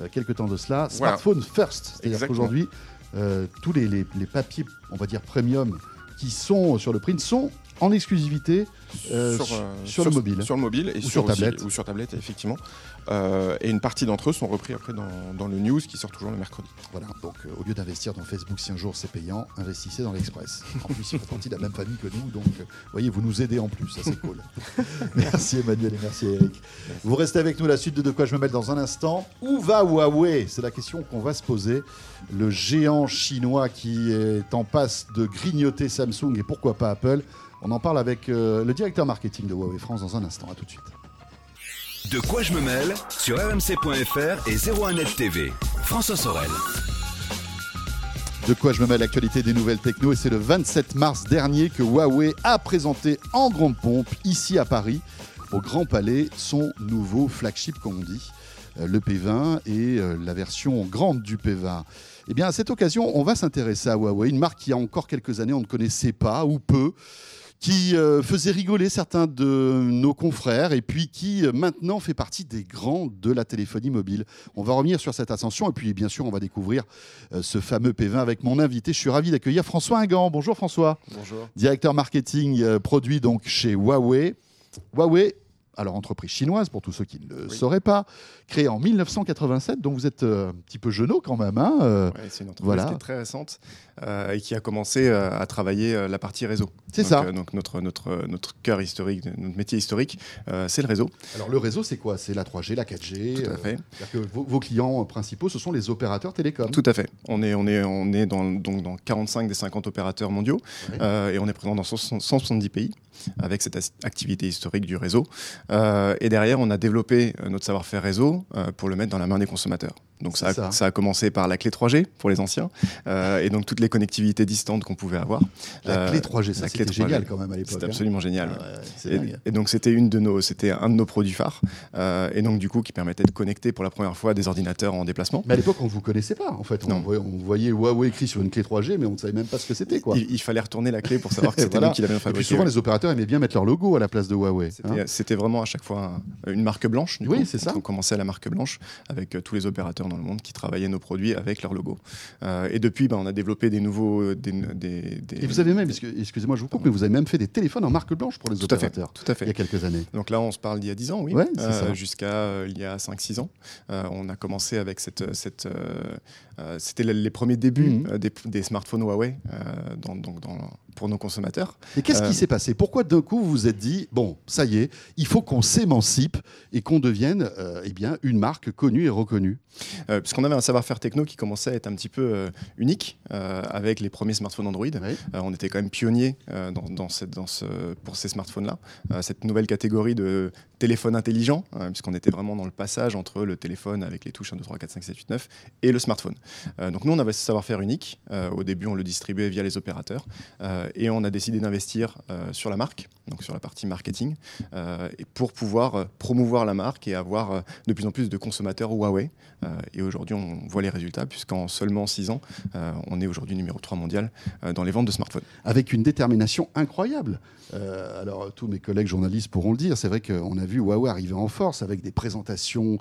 euh, quelques temps de cela. Voilà. Smartphone first. C'est-à-dire qu'aujourd'hui, euh, tous les, les- les papiers, on va dire premium, qui sont sur le print sont en exclusivité euh, sur, euh, sur le mobile. Sur le mobile et Ou sur, aussi- tablette. ou sur tablette, effectivement. Euh, et une partie d'entre eux sont repris après dans, dans le news qui sort toujours le mercredi. Voilà, donc euh, au lieu d'investir dans Facebook si un jour c'est payant, investissez dans l'Express. En plus, ils font partie de la même famille que nous, donc euh, voyez, vous nous aidez en plus, ça c'est cool. merci Emmanuel et merci Eric. Vous restez avec nous, la suite de De quoi je me mêle dans un instant. Où va Huawei? C'est la question qu'on va se poser. Le géant chinois qui est en passe de grignoter Samsung et pourquoi pas Apple On en parle avec euh, le directeur marketing de Huawei France dans un instant. À tout de suite. De quoi je me mêle sur rmc.fr et 01net TV. François Sorel. De quoi je me mêle l'actualité des nouvelles techno et c'est le 27 mars dernier que Huawei a présenté en grande pompe ici à Paris au Grand Palais son nouveau flagship comme on dit, euh, le P20 et euh, la version grande du P20. Eh bien à cette occasion, on va s'intéresser à Huawei, une marque qui il y a encore quelques années on ne connaissait pas ou peu qui euh, faisait rigoler certains de nos confrères et puis qui euh, maintenant fait partie des grands de la téléphonie mobile. On va revenir sur cette ascension et puis bien sûr on va découvrir euh, ce fameux P20 avec mon invité. Je suis ravi d'accueillir François Ingan. Bonjour François. Bonjour. Directeur marketing produit donc chez Huawei. Huawei, alors entreprise chinoise pour tous ceux qui ne le sauraient pas, créée en 1987, donc vous êtes euh, un petit peu jeune quand même. Hein, euh, Ouais, c'est une entreprise voilà. qui est très récente euh, et qui a commencé à travailler la partie réseau. C'est ça. donc notre, notre, notre cœur historique, notre métier historique, c'est le réseau. Alors le réseau c'est quoi? C'est la 3G, la 4G Tout à fait. que vos, vos clients principaux ce sont les opérateurs télécoms. Tout à fait. On est, on est, on est dans, donc dans 45 des 50 opérateurs mondiaux Ouais. et on est présent dans 160 170 pays avec cette activité historique du réseau. Euh, et derrière, on a développé euh, notre savoir-faire réseau euh, pour le mettre dans la main des consommateurs. Donc ça a, C'est ça. ça a commencé par la clé 3G pour les anciens euh, et donc toutes les connectivités distantes qu'on pouvait avoir. La Euh, clé 3G, ça c'était 3G. génial quand même à l'époque. C'était hein. absolument génial. Ah ouais, Et, donc c'était une de nos, c'était un de nos produits phares, euh, et donc du coup qui permettait de connecter pour la première fois des ordinateurs en déplacement. Mais à l'époque, on ne vous connaissait pas, en fait. On Non. voyait, on voyait Huawei écrit sur une clé 3G, mais on ne savait même pas ce que c'était, quoi. Il, il fallait retourner la clé pour savoir que c'était Voilà. nous qui l'avions Et puis fabriqué. souvent, les opérateurs aimaient bien mettre leur logo à la place de Huawei. C'était hein. c'était vraiment à chaque fois un- une marque blanche. du Oui, c'est ça. On commençait à la marque blanche avec tous les opérateurs dans le monde qui travaillaient nos produits avec leur logo. Euh, et depuis, bah, on a développé des nouveaux, euh, des, des- des- Et vous avez même, excuse- excusez-moi, je vous coupe, mais vous avez même fait des téléphones en marque blanche pour les tout à fait, tout à Il y a fait. quelques années. Donc là, on se parle d'il y a 10 ans, oui, Ouais, c'est Euh, ça. jusqu'à il y a 5-6 ans. On a commencé avec cette. cette C'était les premiers débuts Mhm. des, des smartphones Huawei dans- pour nos consommateurs. Et qu'est-ce Euh, qui s'est passé? Pourquoi d'un coup vous vous êtes dit, bon, ça y est, il faut qu'on s'émancipe et qu'on devienne euh, eh bien, une marque connue et reconnue? Euh, puisqu'on avait un savoir-faire techno qui commençait à être un petit peu euh, unique euh, avec les premiers smartphones Android. Euh, on était quand même pionniers euh, dans, dans cette, dans ce, pour ces smartphones-là, Euh, cette nouvelle catégorie de téléphone intelligent, euh, puisqu'on était vraiment dans le passage entre le téléphone avec les touches 1, 2, 3, 4, 5, 6, 8, 9 et le smartphone. Euh, donc nous, on avait ce savoir-faire unique. Euh, au début, on le distribuait via les opérateurs euh, et on a décidé d'investir euh, sur la marque, donc sur la partie marketing, euh, et pour pouvoir euh, promouvoir la marque et avoir euh, de plus en plus de consommateurs Huawei. Et aujourd'hui, on voit les résultats, puisqu'en seulement 6 ans, on est aujourd'hui numéro 3 mondial dans les ventes de smartphones. avec une détermination incroyable. Alors, tous mes collègues journalistes pourront le dire, c'est vrai qu'on a vu Huawei arriver en force avec des présentations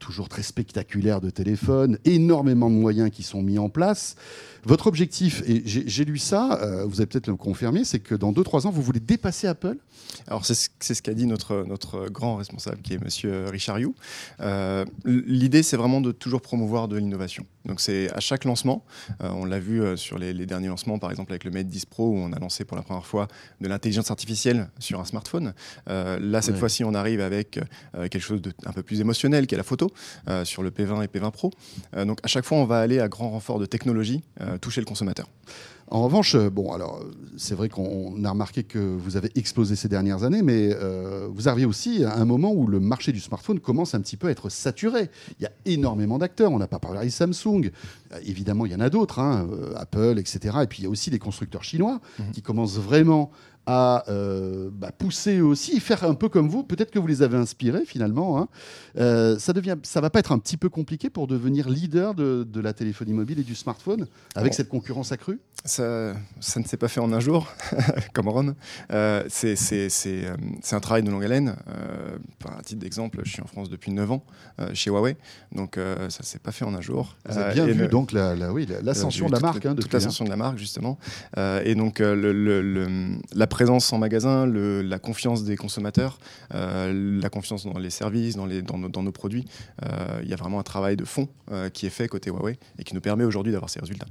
toujours très spectaculaires de téléphones, énormément de moyens qui sont mis en place. Votre objectif, et j'ai lu ça, vous allez peut-être le confirmer, c'est que dans 2-3 ans, vous voulez dépasser Apple Alors, c'est ce, qu'a dit notre, notre grand responsable, qui est monsieur Richard You. Euh, L'idée, c'est vraiment de toujours promouvoir de l'innovation. Donc, c'est à chaque lancement, euh, on l'a vu euh, sur les, les derniers lancements, par exemple avec le Mate 10 Pro, où on a lancé pour la première fois de l'intelligence artificielle sur un smartphone. Euh, là, cette Ouais. fois-ci, on arrive avec quelque chose de un peu plus émotionnel, qui est la photo, sur le P20 et P20 Pro. Donc, à chaque fois, on va aller à grand renfort de technologie, toucher le consommateur. En revanche, euh, bon, alors c'est vrai qu'on a remarqué que vous avez explosé ces dernières années, mais euh, vous arrivez aussi à un moment où le marché du smartphone commence un petit peu à être saturé. Il y a énormément d'acteurs. On n'a pas parlé de Samsung. Euh, évidemment, il y en a d'autres, hein, Apple, etc. Et puis il y a aussi les constructeurs chinois Mhm. qui commencent vraiment à euh, bah, pousser aussi, faire un peu comme vous. Peut-être que vous les avez inspirés finalement. hein. Euh, ça devient, ça va pas être un petit peu compliqué pour devenir leader de, de la téléphonie mobile et du smartphone avec Bon. cette concurrence accrue? Ça, ça ne s'est pas fait en un jour, comme Ron. Euh, c'est c'est- c'est, euh, c'est un travail de longue haleine. Euh, par un titre d'exemple, je suis en France depuis 9 ans euh, chez Huawei, donc ça ne s'est pas fait en un jour. Vous avez bien vu le- donc la- la- oui, la- l'ascension de la toute- marque. hein, toute hein. l'ascension de la marque, justement. Et donc, le- le- le- la présence en magasin, la confiance des consommateurs, la confiance dans les services, dans, les, dans, nos, dans nos produits. Il y a vraiment un travail de fond qui est fait côté Huawei et qui nous permet aujourd'hui d'avoir ces résultats.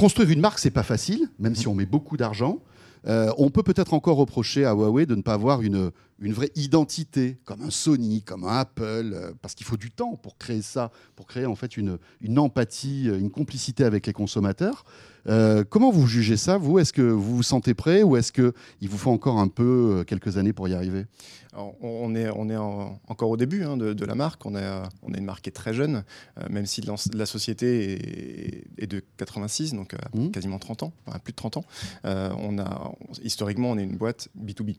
Construire une marque, c'est pas facile, même si on met beaucoup d'argent. Euh, on peut peut-être encore reprocher à Huawei de ne pas avoir une, une vraie identité, comme un Sony, comme un Apple, euh, parce qu'il faut du temps pour créer ça, pour créer en fait une, une empathie, euh, une complicité avec les consommateurs. Euh, comment vous jugez ça, vous? Est-ce que vous vous sentez prêt ou est-ce qu'il vous faut encore un peu, quelques années pour y arriver? Alors, on est, on est en- encore au début hein, de, de la marque. On a, on a une marque qui est très jeune, euh, même si la société est, est de 86, donc euh, Mhm. quasiment 30 ans, enfin, plus de 30 ans. On a, historiquement, on est une boîte B2B.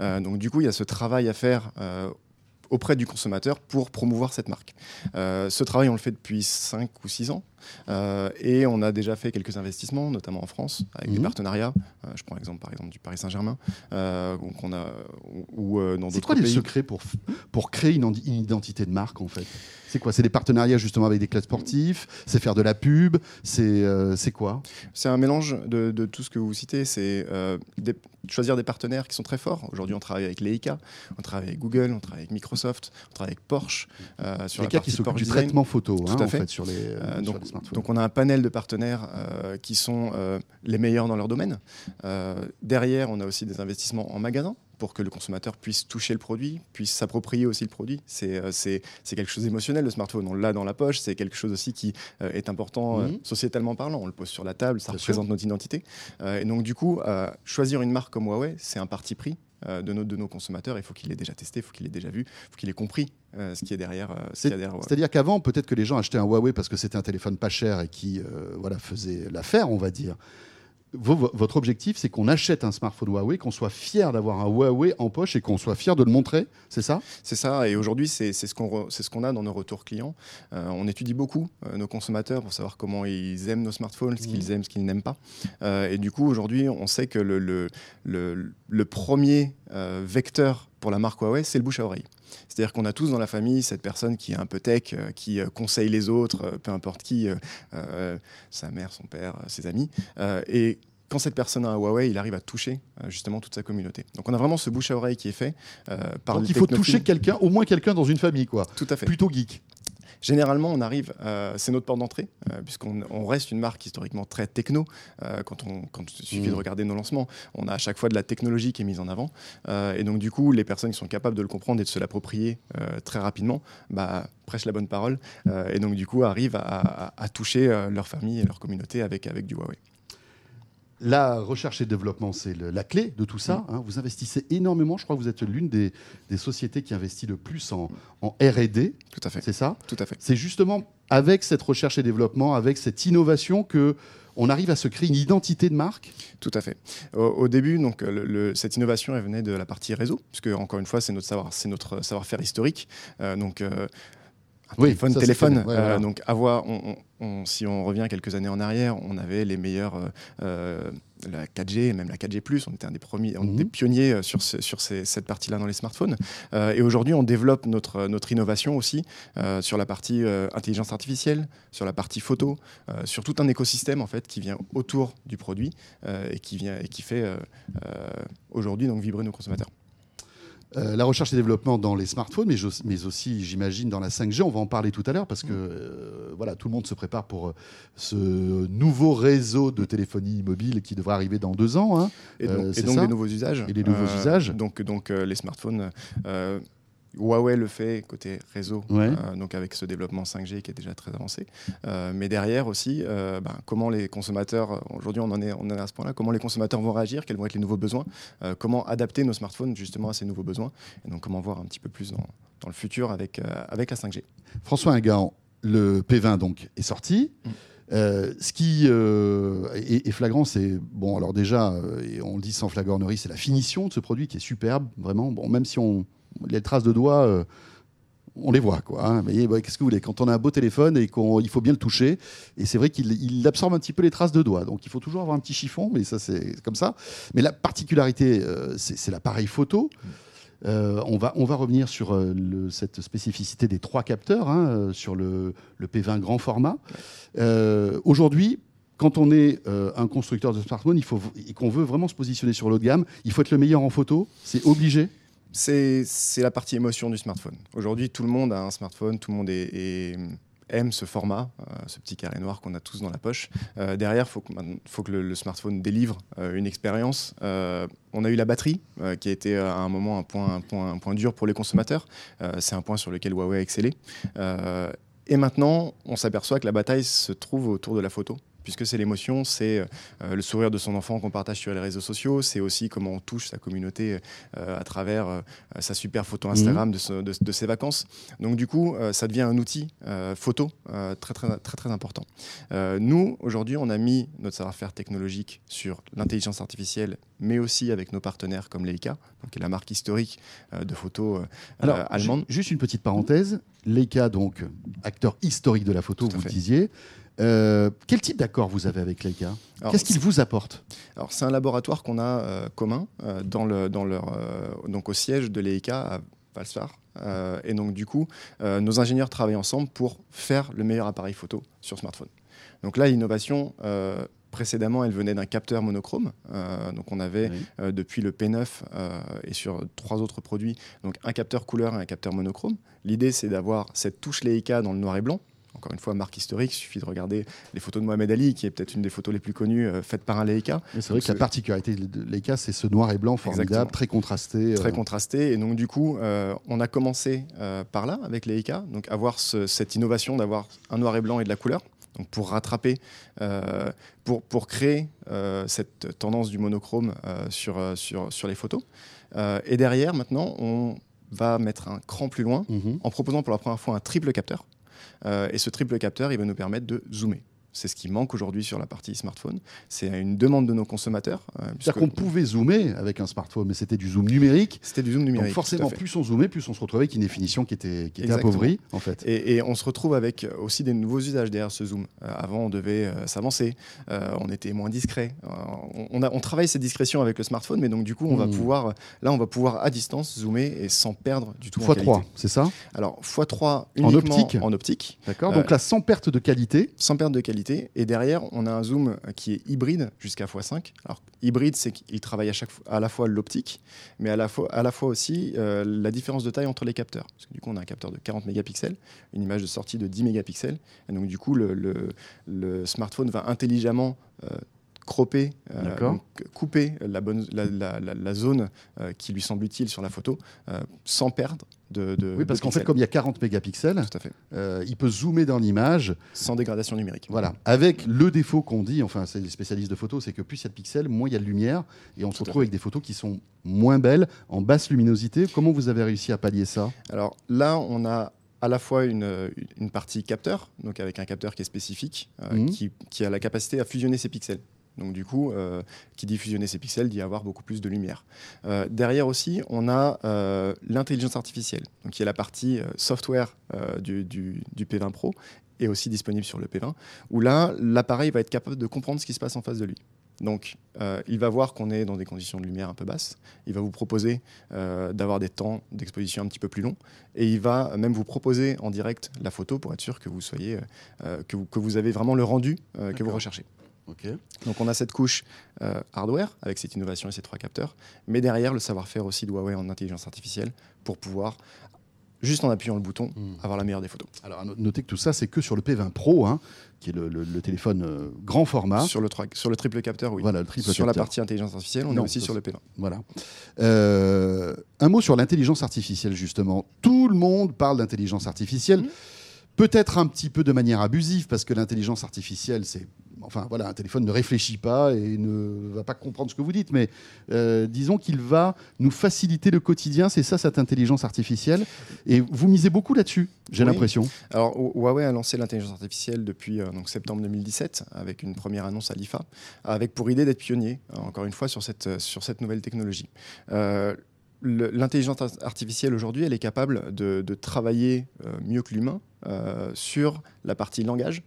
Euh, donc du coup, il y a ce travail à faire. euh, auprès du consommateur pour promouvoir cette marque. Euh, ce travail, on le fait depuis 5 ou 6 ans. Euh, et on a déjà fait quelques investissements, notamment en France, avec des Mhm. partenariats. Euh, je prends l'exemple, par exemple, du Paris Saint-Germain, euh, donc on a, ou, euh, dans C'est quoi les pays. secrets pour, pour créer une, identité de marque en fait? C'est quoi? C'est des partenariats justement avec des clubs sportifs? C'est faire de la pub? C'est euh, c'est quoi? C'est un mélange de, de tout ce que vous citez. C'est euh, choisir des partenaires qui sont très forts. Aujourd'hui, on travaille avec Leica, on travaille avec Google, on travaille avec Microsoft, on travaille avec Porsche. euh, sur Les la qui Porsche du traitement photo Tout hein, à en fait. sur les, euh, Euh, sur donc, les smartphones. donc on a un panel de partenaires euh, qui sont euh, les meilleurs dans leur domaine. Euh, derrière, on a aussi des investissements en magasin pour que le consommateur puisse toucher le produit, puisse s'approprier aussi le produit. C'est quelque chose d'émotionnel, le smartphone. On l'a dans la poche, c'est quelque chose aussi qui est important Mhm. sociétalement parlant. On le pose sur la table, ça Bien représente notre identité. Et donc du coup, choisir une marque comme Huawei, c'est un parti pris. Euh, de, nos, de nos consommateurs, il faut qu'il ait déjà testé, il faut qu'il ait déjà vu, il faut qu'il ait compris euh, ce qui est derrière. euh, ce. C'est-à-dire qu'avant, peut-être que les gens achetaient un Huawei parce que c'était un téléphone pas cher et qui euh, voilà, faisait l'affaire, on va dire. Vo- vo- votre objectif, c'est qu'on achète un smartphone Huawei, qu'on soit fier d'avoir un Huawei en poche et qu'on soit fier de le montrer, c'est ça? C'est ça, et aujourd'hui, c'est ce qu'on ce qu'on a dans nos retours clients. Euh, on étudie beaucoup euh, nos consommateurs pour savoir comment ils aiment nos smartphones, ce qu'ils aiment, ce qu'ils n'aiment pas. Euh, et du coup, aujourd'hui, on sait que le, le, le- le premier vecteur pour la marque Huawei, c'est le bouche à oreille. C'est-à-dire qu'on a tous dans la famille cette personne qui est un peu tech, euh, qui euh, conseille les autres, euh, peu importe qui, euh, sa mère, son père, ses amis. Euh, et quand cette personne a un Huawei, il arrive à toucher euh, justement toute sa communauté. Donc on a vraiment ce bouche à oreille qui est fait euh, par Donc il faut toucher quelqu'un, au moins quelqu'un dans une famille, quoi. Tout à fait. Plutôt geek. Généralement, on arrive, euh, c'est notre porte d'entrée, euh, puisqu'on on reste une marque historiquement très techno. Euh, quand, on, quand il suffit Mm. de regarder nos lancements, on a à chaque fois de la technologie qui est mise en avant. Et donc, du coup, les personnes qui sont capables de le comprendre et de se l'approprier très rapidement, bah, prêchent la bonne parole. et donc, du coup, arrivent à, à- à toucher leur famille et leur communauté avec, avec du Huawei. La recherche et développement, c'est la clé de tout ça. hein. Vous investissez énormément. Je crois que vous êtes l'une des, des sociétés qui investit le plus en, en R&D. Tout à fait. C'est ça? Tout à fait. C'est justement avec cette recherche et développement, avec cette innovation que on arrive à se créer une identité de marque? Tout à fait. Au, au début, donc, le- le- cette innovation, elle venait de la partie réseau, puisque encore une fois, c'est notre savoir, c'est notre savoir-faire historique. Euh, donc, euh, Oui, téléphone, ça, téléphone. Ouais, euh, voilà. donc, avoir, on- on- on- si on revient quelques années en arrière, on avait les meilleurs, euh, euh, la 4G, même la 4G+. On était un des premiers, on Mhm. était pionniers sur, ce- sur ces- cette partie-là dans les smartphones. Euh, et aujourd'hui, on développe notre, notre innovation aussi euh, sur la partie euh, intelligence artificielle, sur la partie photo, sur tout un écosystème en fait qui vient autour du produit et qui vient et qui fait aujourd'hui donc vibrer nos consommateurs. Euh, la recherche et développement dans les smartphones, mais, je- mais aussi, j'imagine, dans la 5G. On va en parler tout à l'heure parce que euh, voilà, tout le monde se prépare pour euh, ce nouveau réseau de téléphonie mobile qui devrait arriver dans deux ans. hein. Et donc, Euh, et c'est donc ça des nouveaux usages. Et des nouveaux usages. Donc donc les smartphones. Huawei le fait côté réseau, Ouais. euh, donc avec ce développement 5G qui est déjà très avancé. Euh, mais derrière aussi, euh, ben, comment les consommateurs, aujourd'hui on en est, on en est à ce point-là, comment les consommateurs vont réagir, quels vont être les nouveaux besoins, comment adapter nos smartphones justement à ces nouveaux besoins, et donc comment voir un petit peu plus dans, dans le futur avec, avec la 5G. François Ingan, le P20 donc est sorti. Mm. Euh, ce qui euh, est, est flagrant, c'est bon. Alors déjà, euh, et on le dit sans flagornerie, c'est la finition de ce produit qui est superbe, vraiment. Bon, même si on les traces de doigts, euh, on les voit quoi. hein. Qu'est-ce que vous voulez Quand on a un beau téléphone et qu'il faut bien le toucher, et c'est vrai qu'il il absorbe un petit peu les traces de doigts. Donc il faut toujours avoir un petit chiffon, mais ça c'est comme ça. Mais la particularité, euh, c'est l'appareil photo. Euh, on, va, on va revenir sur cette spécificité des trois capteurs hein, sur le, le P20 grand format. Aujourd'hui, quand on est un constructeur de smartphone il faut, et qu'on veut vraiment se positionner sur l'eau de gamme, il faut être le meilleur en photo. C'est obligé. C'est la partie émotion du smartphone. Aujourd'hui, tout le monde a un smartphone, tout le monde aiment ce format, ce petit carré noir qu'on a tous dans la poche. derrière, il faut que, le, smartphone délivre une expérience. on a eu la batterie, qui a été à un moment un point, un point, un point dur pour les consommateurs. C'est un point sur lequel Huawei a excellé. et maintenant, on s'aperçoit que la bataille se trouve autour de la photo puisque c'est l'émotion, c'est euh, le sourire de son enfant qu'on partage sur les réseaux sociaux, c'est aussi comment on touche sa communauté euh, à travers euh, sa super photo Instagram mhm. de, ses vacances. Donc du coup, ça devient un outil photo très, très, très, très important. nous, aujourd'hui, on a mis notre savoir-faire technologique sur l'intelligence artificielle, mais aussi avec nos partenaires comme Leica, qui est la marque historique de photos allemande. Juste une petite parenthèse, Leica, donc acteur historique de la photo, vous le disiez. Euh, quel type d'accord vous avez avec Leica Qu'est-ce qu'il vous apporte Alors, c'est un laboratoire qu'on a euh, commun euh, dans le, dans leur, donc au siège de Leica à Valsvar. et donc, du coup, nos ingénieurs travaillent ensemble pour faire le meilleur appareil photo sur smartphone. Donc là, l'innovation, précédemment, elle venait d'un capteur monochrome. donc on avait depuis le P9 et sur trois autres produits, donc un capteur couleur et un capteur monochrome. L'idée, c'est d'avoir cette touche Leica dans le noir et blanc encore une fois, marque historique, il suffit de regarder les photos de Mohamed Ali, qui est peut-être une des photos les plus connues euh, faites par un Leica. C'est vrai que la particularité de Leica, c'est ce noir et blanc formidable, très contrasté. Très euh. contrasté. Et donc, du coup, euh, on a commencé par là, avec Leica, donc avoir cette innovation d'avoir un noir et blanc et de la couleur. Donc pour rattraper, pour, pour créer cette tendance du monochrome sur, sur, sur les photos. et derrière, maintenant, on va mettre un cran plus loin mhm. en proposant pour la première fois un triple capteur. Euh, et ce triple capteur, il va nous permettre de zoomer. C'est ce qui manque aujourd'hui sur la partie smartphone. C'est une demande de nos consommateurs. Euh, C'est-à-dire qu'on pouvait zoomer avec un smartphone, mais c'était du zoom numérique. C'était du zoom numérique. Donc forcément, plus on zoomait, plus on se retrouvait avec une définition qui était, qui était appauvrie, en fait. Et, on se retrouve avec aussi des nouveaux usages derrière ce zoom. Euh, avant, on devait euh, s'avancer, on était moins discret. on, a, on travaille cette discrétion avec le smartphone, mais donc du coup, on va hmm. pouvoir, là, on va pouvoir à distance zoomer et sans perdre du tout x3, en qualité. c'est ça? Alors x3 uniquement en optique. En optique. D'accord. donc là, sans perte de qualité. Sans perte de qualité. Et derrière, on a un zoom qui est hybride jusqu'à x5. Alors, hybride, c'est qu'il travaille à, chaque à la fois l'optique, mais à la fois, aussi euh, la différence de taille entre les capteurs. Parce que du coup, on a un capteur de 40 mégapixels, une image de sortie de 10 mégapixels. Et donc, du coup, le, smartphone va intelligemment euh, cropper, euh, couper la, bonne, la, zone qui lui semble utile sur la photo sans perdre oui, parce qu'en fait, comme il y a 40 mégapixels, euh, il peut zoomer dans l'image. Sans dégradation numérique. Voilà. Avec le défaut qu'on dit, enfin, c'est les spécialistes de photos, c'est que plus il y a de pixels, moins il y a de lumière. Et on se retrouve avec des photos qui sont moins belles, en basse luminosité. Comment vous avez réussi à pallier ça? Alors là, on a à la fois une, une, partie capteur, donc avec un capteur qui est spécifique, euh, mmh. qui, qui, a la capacité à fusionner ces pixels. Donc du coup, euh, qui dit fusionner ces pixels dit avoir beaucoup plus de lumière. Euh, derrière aussi, on a euh, l'intelligence artificielle, donc qui est la partie software du, P20 Pro et aussi disponible sur le P20, où là, l'appareil va être capable de comprendre ce qui se passe en face de lui. Donc, il va voir qu'on est dans des conditions de lumière un peu basses. Il va vous proposer d'avoir des temps d'exposition un petit peu plus longs. Et il va même vous proposer en direct la photo pour être sûr que vous, soyez, que, vous, que vous avez vraiment le rendu que vous recherchez. Donc on a cette couche euh, hardware avec cette innovation et ces trois capteurs, mais derrière le savoir-faire aussi de Huawei en intelligence artificielle pour pouvoir juste en appuyant le bouton, hmm. avoir la meilleure des photos. Alors, notez que tout ça, c'est que sur le P20 Pro, hein, qui est le, téléphone euh, grand format. Sur le, sur le triple capteur, oui. Voilà, le triple sur la partie intelligence artificielle, on est aussi sur le P20. Voilà. Euh, un mot sur l'intelligence artificielle, justement. Tout le monde parle d'intelligence artificielle. Hmm. Peut-être un petit peu de manière abusive, parce que l'intelligence artificielle, c'est enfin voilà, un téléphone ne réfléchit pas et ne va pas comprendre ce que vous dites, mais euh, disons qu'il va nous faciliter le quotidien. C'est ça cette intelligence artificielle. Et vous misez beaucoup là-dessus, j'ai l'impression. Alors Huawei a lancé l'intelligence artificielle depuis euh, donc, septembre 2017 avec une première annonce à l'IFA, avec pour idée d'être pionnier, encore une fois, sur cette, sur cette nouvelle technologie. Euh, L'intelligence artificielle aujourd'hui, elle est capable de, travailler mieux que l'humain sur la partie langage,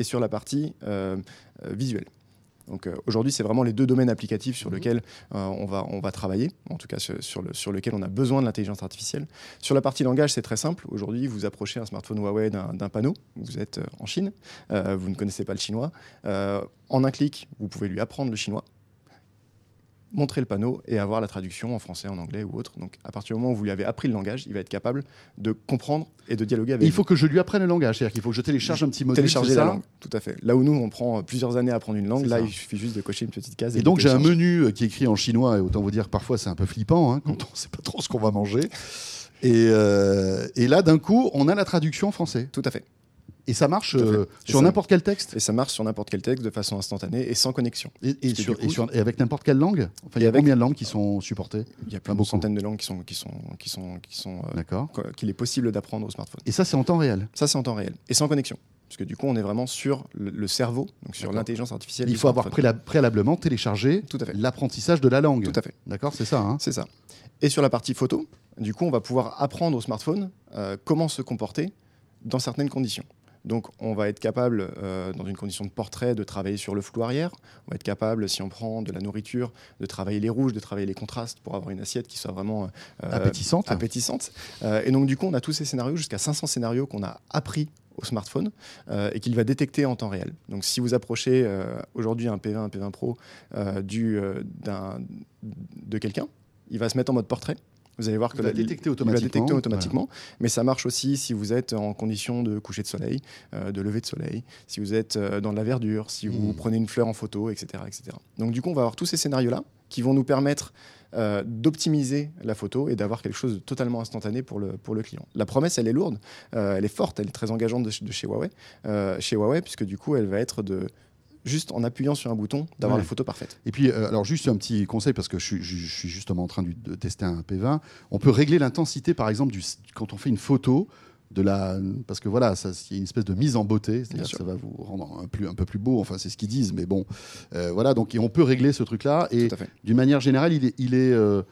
et sur la partie euh, euh, visuelle. Donc euh, aujourd'hui, c'est vraiment les deux domaines applicatifs sur mhm. lesquels on, va, on va travailler, en tout cas sur, le, sur lequel on a besoin de l'intelligence artificielle. Sur la partie langage, c'est très simple. Aujourd'hui, vous approchez un smartphone Huawei d'un panneau, vous êtes en Chine, vous ne connaissez pas le chinois. en un clic, vous pouvez lui apprendre le chinois. Montrer le panneau et avoir la traduction en français, en anglais ou autre. Donc à partir du moment où vous lui avez appris le langage, il va être capable de comprendre et de dialoguer avec Il faut que je lui apprenne le langage, c'est-à-dire qu'il faut que je télécharge un petit module. télécharger la langue. Tout à fait. Là où nous, on prend plusieurs années à apprendre une langue, là, ça. il suffit juste de cocher une petite case. Et donc j'ai un menu euh, qui est écrit en chinois, et autant vous dire que parfois c'est un peu flippant hein, quand on ne sait pas trop ce qu'on va manger. Et, euh, et là, d'un coup, on a la traduction en français. Tout à fait. Et ça marche euh, sur n'importe quel texte Et ça marche sur n'importe quel texte de façon instantanée et sans connexion. et, et Parce que sur- du coup, et sur- et avec n'importe quelle langue Enfin, il y a avec- combien de langues qui sont supportées Il y a Enfin, plus d'une beaucoup. centaine de langues qui sont, qui sont, qui sont, qui sont, euh, qu'il est possible d'apprendre au smartphone. Et ça, c'est en temps réel. Ça, c'est en temps réel et sans connexion. Parce que du coup, on est vraiment sur le, le cerveau, donc sur l'intelligence artificielle. Il faut avoir préalablement téléchargé l'apprentissage de la langue. Tout à fait. D'accord, c'est ça. hein C'est ça. Et sur la partie photo, du coup, on va pouvoir apprendre au smartphone euh, comment se comporter dans certaines conditions. Donc, on va être capable, euh, dans une condition de portrait, de travailler sur le flou arrière. On va être capable, si on prend de la nourriture, de travailler les rouges, de travailler les contrastes pour avoir une assiette qui soit vraiment euh, Appétissante. appétissante. Euh, et donc, du coup, on a tous ces scénarios, jusqu'à 500 scénarios qu'on a appris au smartphone euh, et qu'il va détecter en temps réel. Donc, si vous approchez euh, aujourd'hui un P20, un P20 Pro euh, du, euh, de quelqu'un, il va se mettre en mode portrait. Vous allez voir que Il va la- détecter il va automatiquement. détecter automatiquement. Mais ça marche aussi si vous êtes en condition de coucher de soleil, euh, de lever de soleil, si vous êtes euh, dans de la verdure, si vous Mm. prenez une fleur en photo, etc., etc. Donc du coup, on va avoir tous ces scénarios-là qui vont nous permettre euh, d'optimiser la photo et d'avoir quelque chose de totalement instantané pour le, pour le client. La promesse, elle est lourde, euh, elle est forte, elle est très engageante de, ch- de chez Huawei, euh, chez Huawei, puisque du coup, elle va être de juste en appuyant sur un bouton d'avoir Ouais. la photo parfaite. Et puis, euh, alors juste un petit conseil, parce que je suis, je- je suis justement en train de, de tester un P20. On peut régler l'intensité, par exemple, du, quand on fait une photo. De la, parce que voilà, ça- il y a une espèce de mise en beauté, c'est-à-dire ça va vous rendre un, plus, un peu plus beau, enfin c'est ce qu'ils disent, mais bon, euh, voilà, donc et on peut régler ce truc-là, et Tout à fait. d'une manière générale, il est, il est euh,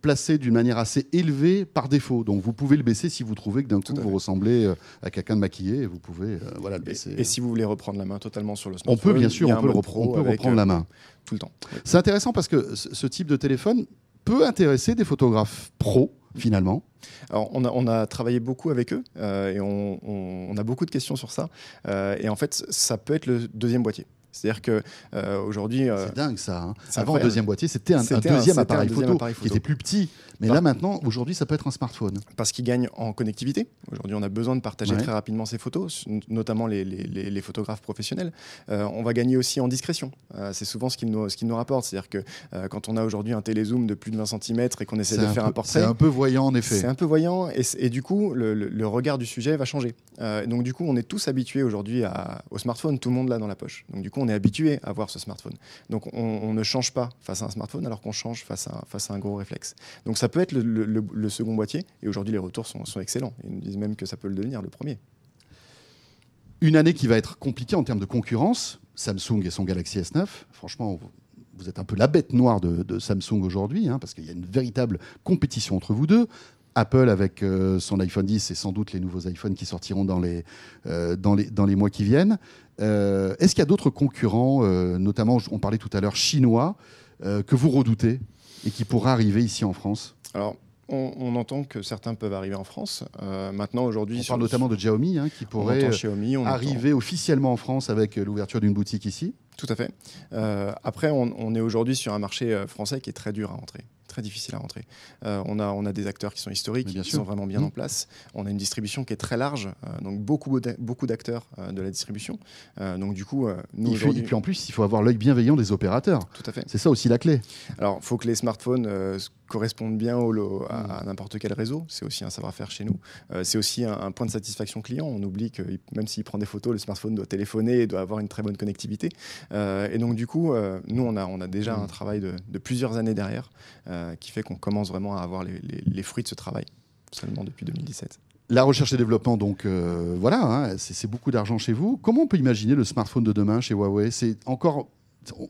placé d'une manière assez élevée par défaut, donc vous pouvez le baisser si vous trouvez que d'un coup vous fait. ressemblez euh, à quelqu'un de maquillé, et vous pouvez euh, voilà, le baisser. et si vous voulez reprendre la main totalement sur le on smartphone, peut bien sûr, on peut, repre- on peut reprendre euh, la main. tout le temps. C'est intéressant parce que ce, ce type de téléphone peut intéresser des photographes pros, finalement. Alors, on a, on a travaillé beaucoup avec eux euh, et on, on- on a beaucoup de questions sur ça. Euh, et en fait, ça peut être le deuxième boîtier. C'est-à-dire que euh, aujourd'hui, euh, C'est dingue ça. hein. Avant, le deuxième boîtier, c'était un, un C'était un- deuxième, un appareil, deuxième photo, appareil qui était plus petit. Mais Par- là, maintenant, aujourd'hui, ça peut être un smartphone. parce qu'il gagne en connectivité. Aujourd'hui, on a besoin de partager Ouais. très rapidement ses photos, notamment les, les- les- les photographes professionnels. Euh, on va gagner aussi en discrétion. Euh, c'est souvent ce qu'il nous, qu'il nous rapporte. C'est-à-dire que euh, quand on a aujourd'hui un télézoom de plus de 20 cm et qu'on essaie de faire un, portrait, C'est un peu voyant, en effet. C'est un peu voyant et, du coup, le, le- le regard du sujet va changer. Donc du coup, on est tous habitués aujourd'hui au smartphone, tout le monde l'a dans la poche. Donc du coup, on est habitué à voir ce smartphone. Donc on, on ne change pas face à un smartphone alors qu'on change face à, face à un gros réflexe. Donc ça peut être le, second boîtier et aujourd'hui les retours sont, excellents. Ils nous disent même que ça peut le devenir le premier. Une année qui va être compliquée en termes de concurrence. Samsung et son Galaxy S9. Franchement, vous- êtes un peu la bête noire de, Samsung aujourd'hui, hein, parce qu'il y a une véritable compétition entre vous deux. Apple avec euh, son iPhone 10 et sans doute les nouveaux iPhones qui sortiront dans les, euh, mois qui viennent. Euh, Est-ce qu'il y a d'autres concurrents, notamment, on parlait tout à l'heure, chinois, que vous redoutez et qui pourraient arriver ici en France? Alors on, on entend que certains peuvent arriver en France. Euh, maintenant aujourd'hui, On sur- parle notamment de Xiaomi, hein, qui pourrait entend Xiaomi, on entend- arriver officiellement en France avec l'ouverture d'une boutique ici. Tout à fait. Euh, après, on, on est aujourd'hui sur un marché euh, français qui est très dur à entrer, très difficile à rentrer. Euh, on, a, on a des acteurs qui sont historiques, qui sûr. sont vraiment bien Mmh. en place. On a une distribution qui est très large, euh, donc beaucoup, beaucoup d'acteurs euh, de la distribution. Donc du coup, nous Il et puis en plus, il faut avoir l'œil bienveillant des opérateurs. tout à fait. C'est ça aussi la clé. Alors, il faut que les smartphones correspondent bien au Mmh. à, à n'importe quel réseau. C'est aussi un savoir-faire chez nous. C'est aussi un, un point de satisfaction client. On oublie que même s'il prend des photos, le smartphone doit téléphoner et doit avoir une très bonne connectivité. Et donc, du coup, nous, on a, on a déjà Mmh. un travail de, de plusieurs années derrière euh, qui fait qu'on commence vraiment à avoir les, fruits de ce travail seulement depuis 2017. La recherche et développement, donc euh, voilà, hein, c'est beaucoup d'argent chez vous. Comment on peut imaginer le smartphone de demain chez Huawei? C'est encore,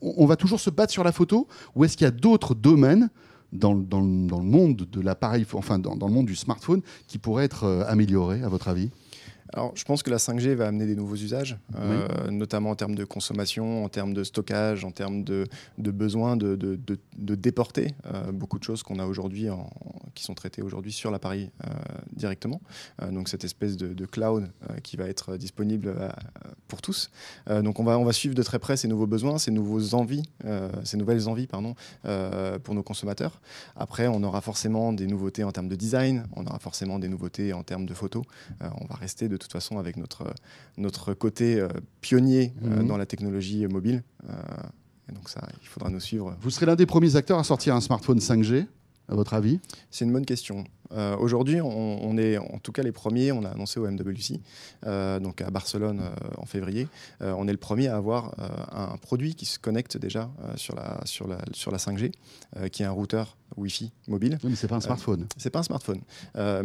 on, va toujours se battre sur la photo, ou est-ce qu'il y a d'autres domaines dans, le- dans dans le monde de l'appareil, enfin dans, dans le monde du smartphone, qui pourraient être euh, améliorés, à votre avis? Alors, je pense que la 5G va amener des nouveaux usages, euh, notamment en termes de consommation, en termes de stockage, en termes de, de besoin de, de, de, déporter euh, beaucoup de choses qu'on a aujourd'hui, qui sont traitées aujourd'hui sur l'appareil euh, directement. donc, cette espèce de, cloud qui va être disponible pour tous. donc, on va, on va suivre de très près ces nouveaux besoins, ces nouveaux envies, ces nouvelles envies, pardon, pour nos consommateurs. Après, on aura forcément des nouveautés en termes de design, on aura forcément des nouveautés en termes de photos. on va rester de toute façon avec notre, notre côté euh, pionnier euh, mhm. dans la technologie mobile. Euh, et donc ça, il faudra nous suivre. Vous serez l'un des premiers acteurs à sortir un smartphone 5G à votre avis? C'est une bonne question. Aujourd'hui, on, est en tout cas les premiers. On a annoncé au MWC, donc à Barcelone en février. on est le premier à avoir un produit qui se connecte déjà sur, la, sur, la, sur la 5G, qui est un routeur Wi-Fi mobile. Oui, mais c'est pas un smartphone. c'est pas un smartphone.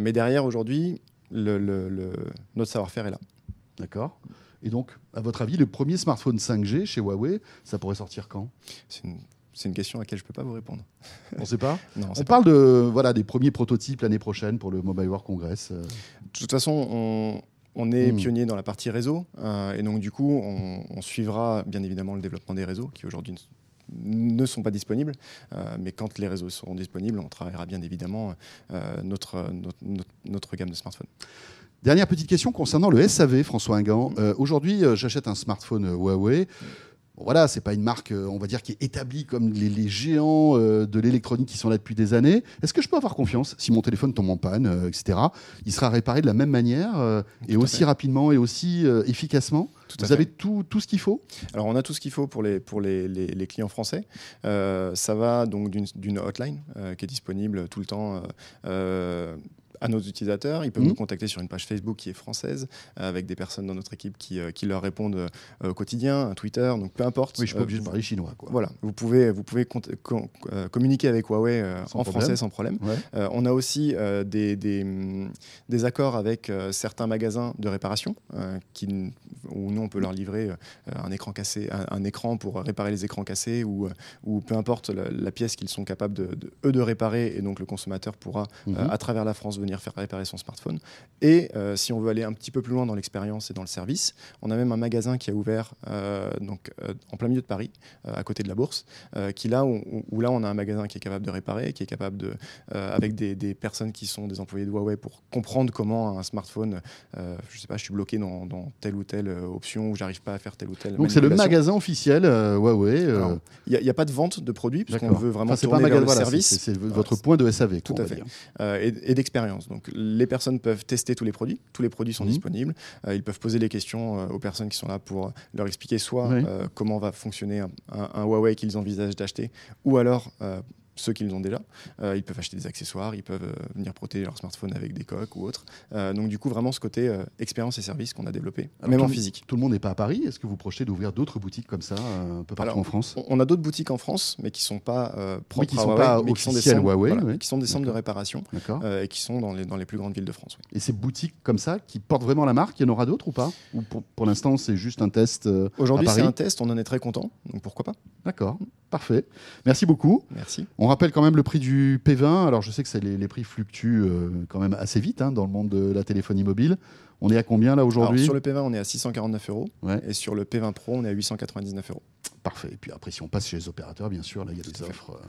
mais derrière, aujourd'hui, le, notre savoir-faire est là. D'accord. Et donc, à votre avis, le premier smartphone 5G chez Huawei, ça pourrait sortir quand? C'est une, question à laquelle je ne peux pas vous répondre. On ne sait pas non, On, parle de, voilà, des premiers prototypes l'année prochaine pour le Mobile World Congress. Euh. De toute façon, on, est hmm. pionnier dans la partie réseau. Euh, et donc, du coup, on, suivra bien évidemment le développement des réseaux qui aujourd'hui ne sont pas disponibles. Euh, mais quand les réseaux seront disponibles, on travaillera bien évidemment notre, notre, notre, gamme de smartphones. Dernière petite question concernant le SAV, François Ingan. Euh, aujourd'hui, euh, j'achète un smartphone Huawei. Bon, voilà, c'est pas une marque, on va dire, qui est établie comme les, géants de l'électronique qui sont là depuis des années. Est-ce que je peux avoir confiance si mon téléphone tombe en panne, etc. Il sera réparé de la même manière et aussi rapidement et aussi efficacement? Vous avez tout, tout ce qu'il faut? Alors, on a tout ce qu'il faut pour les, pour les, les, clients français. ça va donc d'une hotline qui est disponible tout le temps à nos utilisateurs. Ils peuvent mmh. nous contacter sur une page Facebook qui est française, avec des personnes dans notre équipe qui, euh, qui leur répondent euh, au quotidien, Twitter, donc peu importe. Oui, je suis pas obligé de parler chinois. Quoi. Voilà, vous pouvez, vous pouvez communiquer avec Huawei en français sans problème. on a aussi des, des, mm, des, accords avec certains magasins de réparation qui, où nous, on peut leur livrer un écran cassé, un, écran pour réparer les écrans cassés ou, ou peu importe la, pièce qu'ils sont capables de, eux de réparer et donc le consommateur pourra mmh. à travers la France venir faire réparer son smartphone. Et euh, si on veut aller un petit peu plus loin dans l'expérience et dans le service, on a même un magasin qui a ouvert euh, donc, euh, en plein milieu de Paris, à côté de la bourse, qui là où, là on a un magasin qui est capable de réparer, qui est capable de, avec des, des, personnes qui sont des employés de Huawei pour comprendre comment un smartphone, je sais pas, je suis bloqué dans, dans telle ou telle option ou j'arrive pas à faire telle ou telle. Donc c'est le magasin officiel Huawei. Il n'y a, pas de vente de produits puisqu'on veut vraiment enfin, tourner pas vers le service. C'est votre point de SAV. Tout à fait. et, et d'expérience. Donc les personnes peuvent tester tous les produits, tous les produits sont mhm. disponibles. Euh, ils peuvent poser des questions euh, aux personnes qui sont là pour leur expliquer soit euh, comment va fonctionner un, un Huawei qu'ils envisagent d'acheter, ou alors ceux qui ont déjà. Euh, ils peuvent acheter des accessoires, ils peuvent euh, venir protéger leur smartphone avec des coques ou autres. Euh, donc du coup, vraiment ce côté expérience et service qu'on a développé, même en physique. Tout le monde n'est pas à Paris. Est-ce que vous projetez d'ouvrir d'autres boutiques comme ça un peu partout en France? On a d'autres boutiques en France, mais qui ne sont pas propres qui sont pas mais qui sont des centres, Huawei, qui sont des centres de réparation et qui sont dans les, dans les plus grandes villes de France. Et ces boutiques comme ça, qui portent vraiment la marque, il y en aura d'autres ou pas? Ou pour, pour l'instant, c'est juste un test Aujourd'hui, c'est un test, on en est très content, donc pourquoi pas D'accord, parfait. Merci beaucoup. Merci. On rappelle quand même le prix du du P20, alors je sais que les, les, prix fluctuent euh, quand même assez vite hein, dans le monde de la téléphonie mobile. On est à combien là aujourd'hui? Sur le P20, on est à 649 euros. Et sur le P20 Pro, on est à 899 euros. Parfait. Et puis après, si on passe chez les opérateurs, bien sûr, là, il y a des offres euh,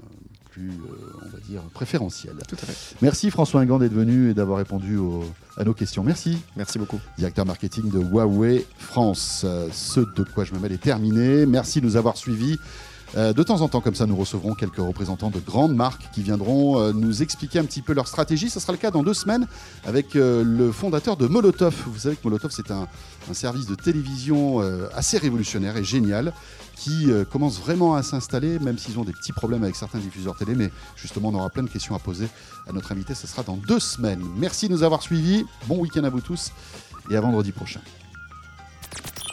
plus, euh, on va dire, préférentielles. Tout à fait. Merci François Ingand d'être venu et d'avoir répondu à nos questions. Merci. Merci beaucoup. Directeur marketing de Huawei France. ce de quoi je me mêle est terminé. Merci de nous avoir suivis. Euh, de temps en temps, comme ça, nous recevrons quelques représentants de grandes marques qui viendront euh, nous expliquer un petit peu leur stratégie. Ce sera le cas dans deux semaines avec euh, le fondateur de Molotov. Vous savez que Molotov, c'est un, service de télévision assez révolutionnaire et génial qui commence vraiment à s'installer, même s'ils ont des petits problèmes avec certains diffuseurs télé. Mais justement, on aura plein de questions à poser à notre invité. Ce sera dans deux semaines. Merci de nous avoir suivis. Bon week-end à vous tous et à vendredi prochain.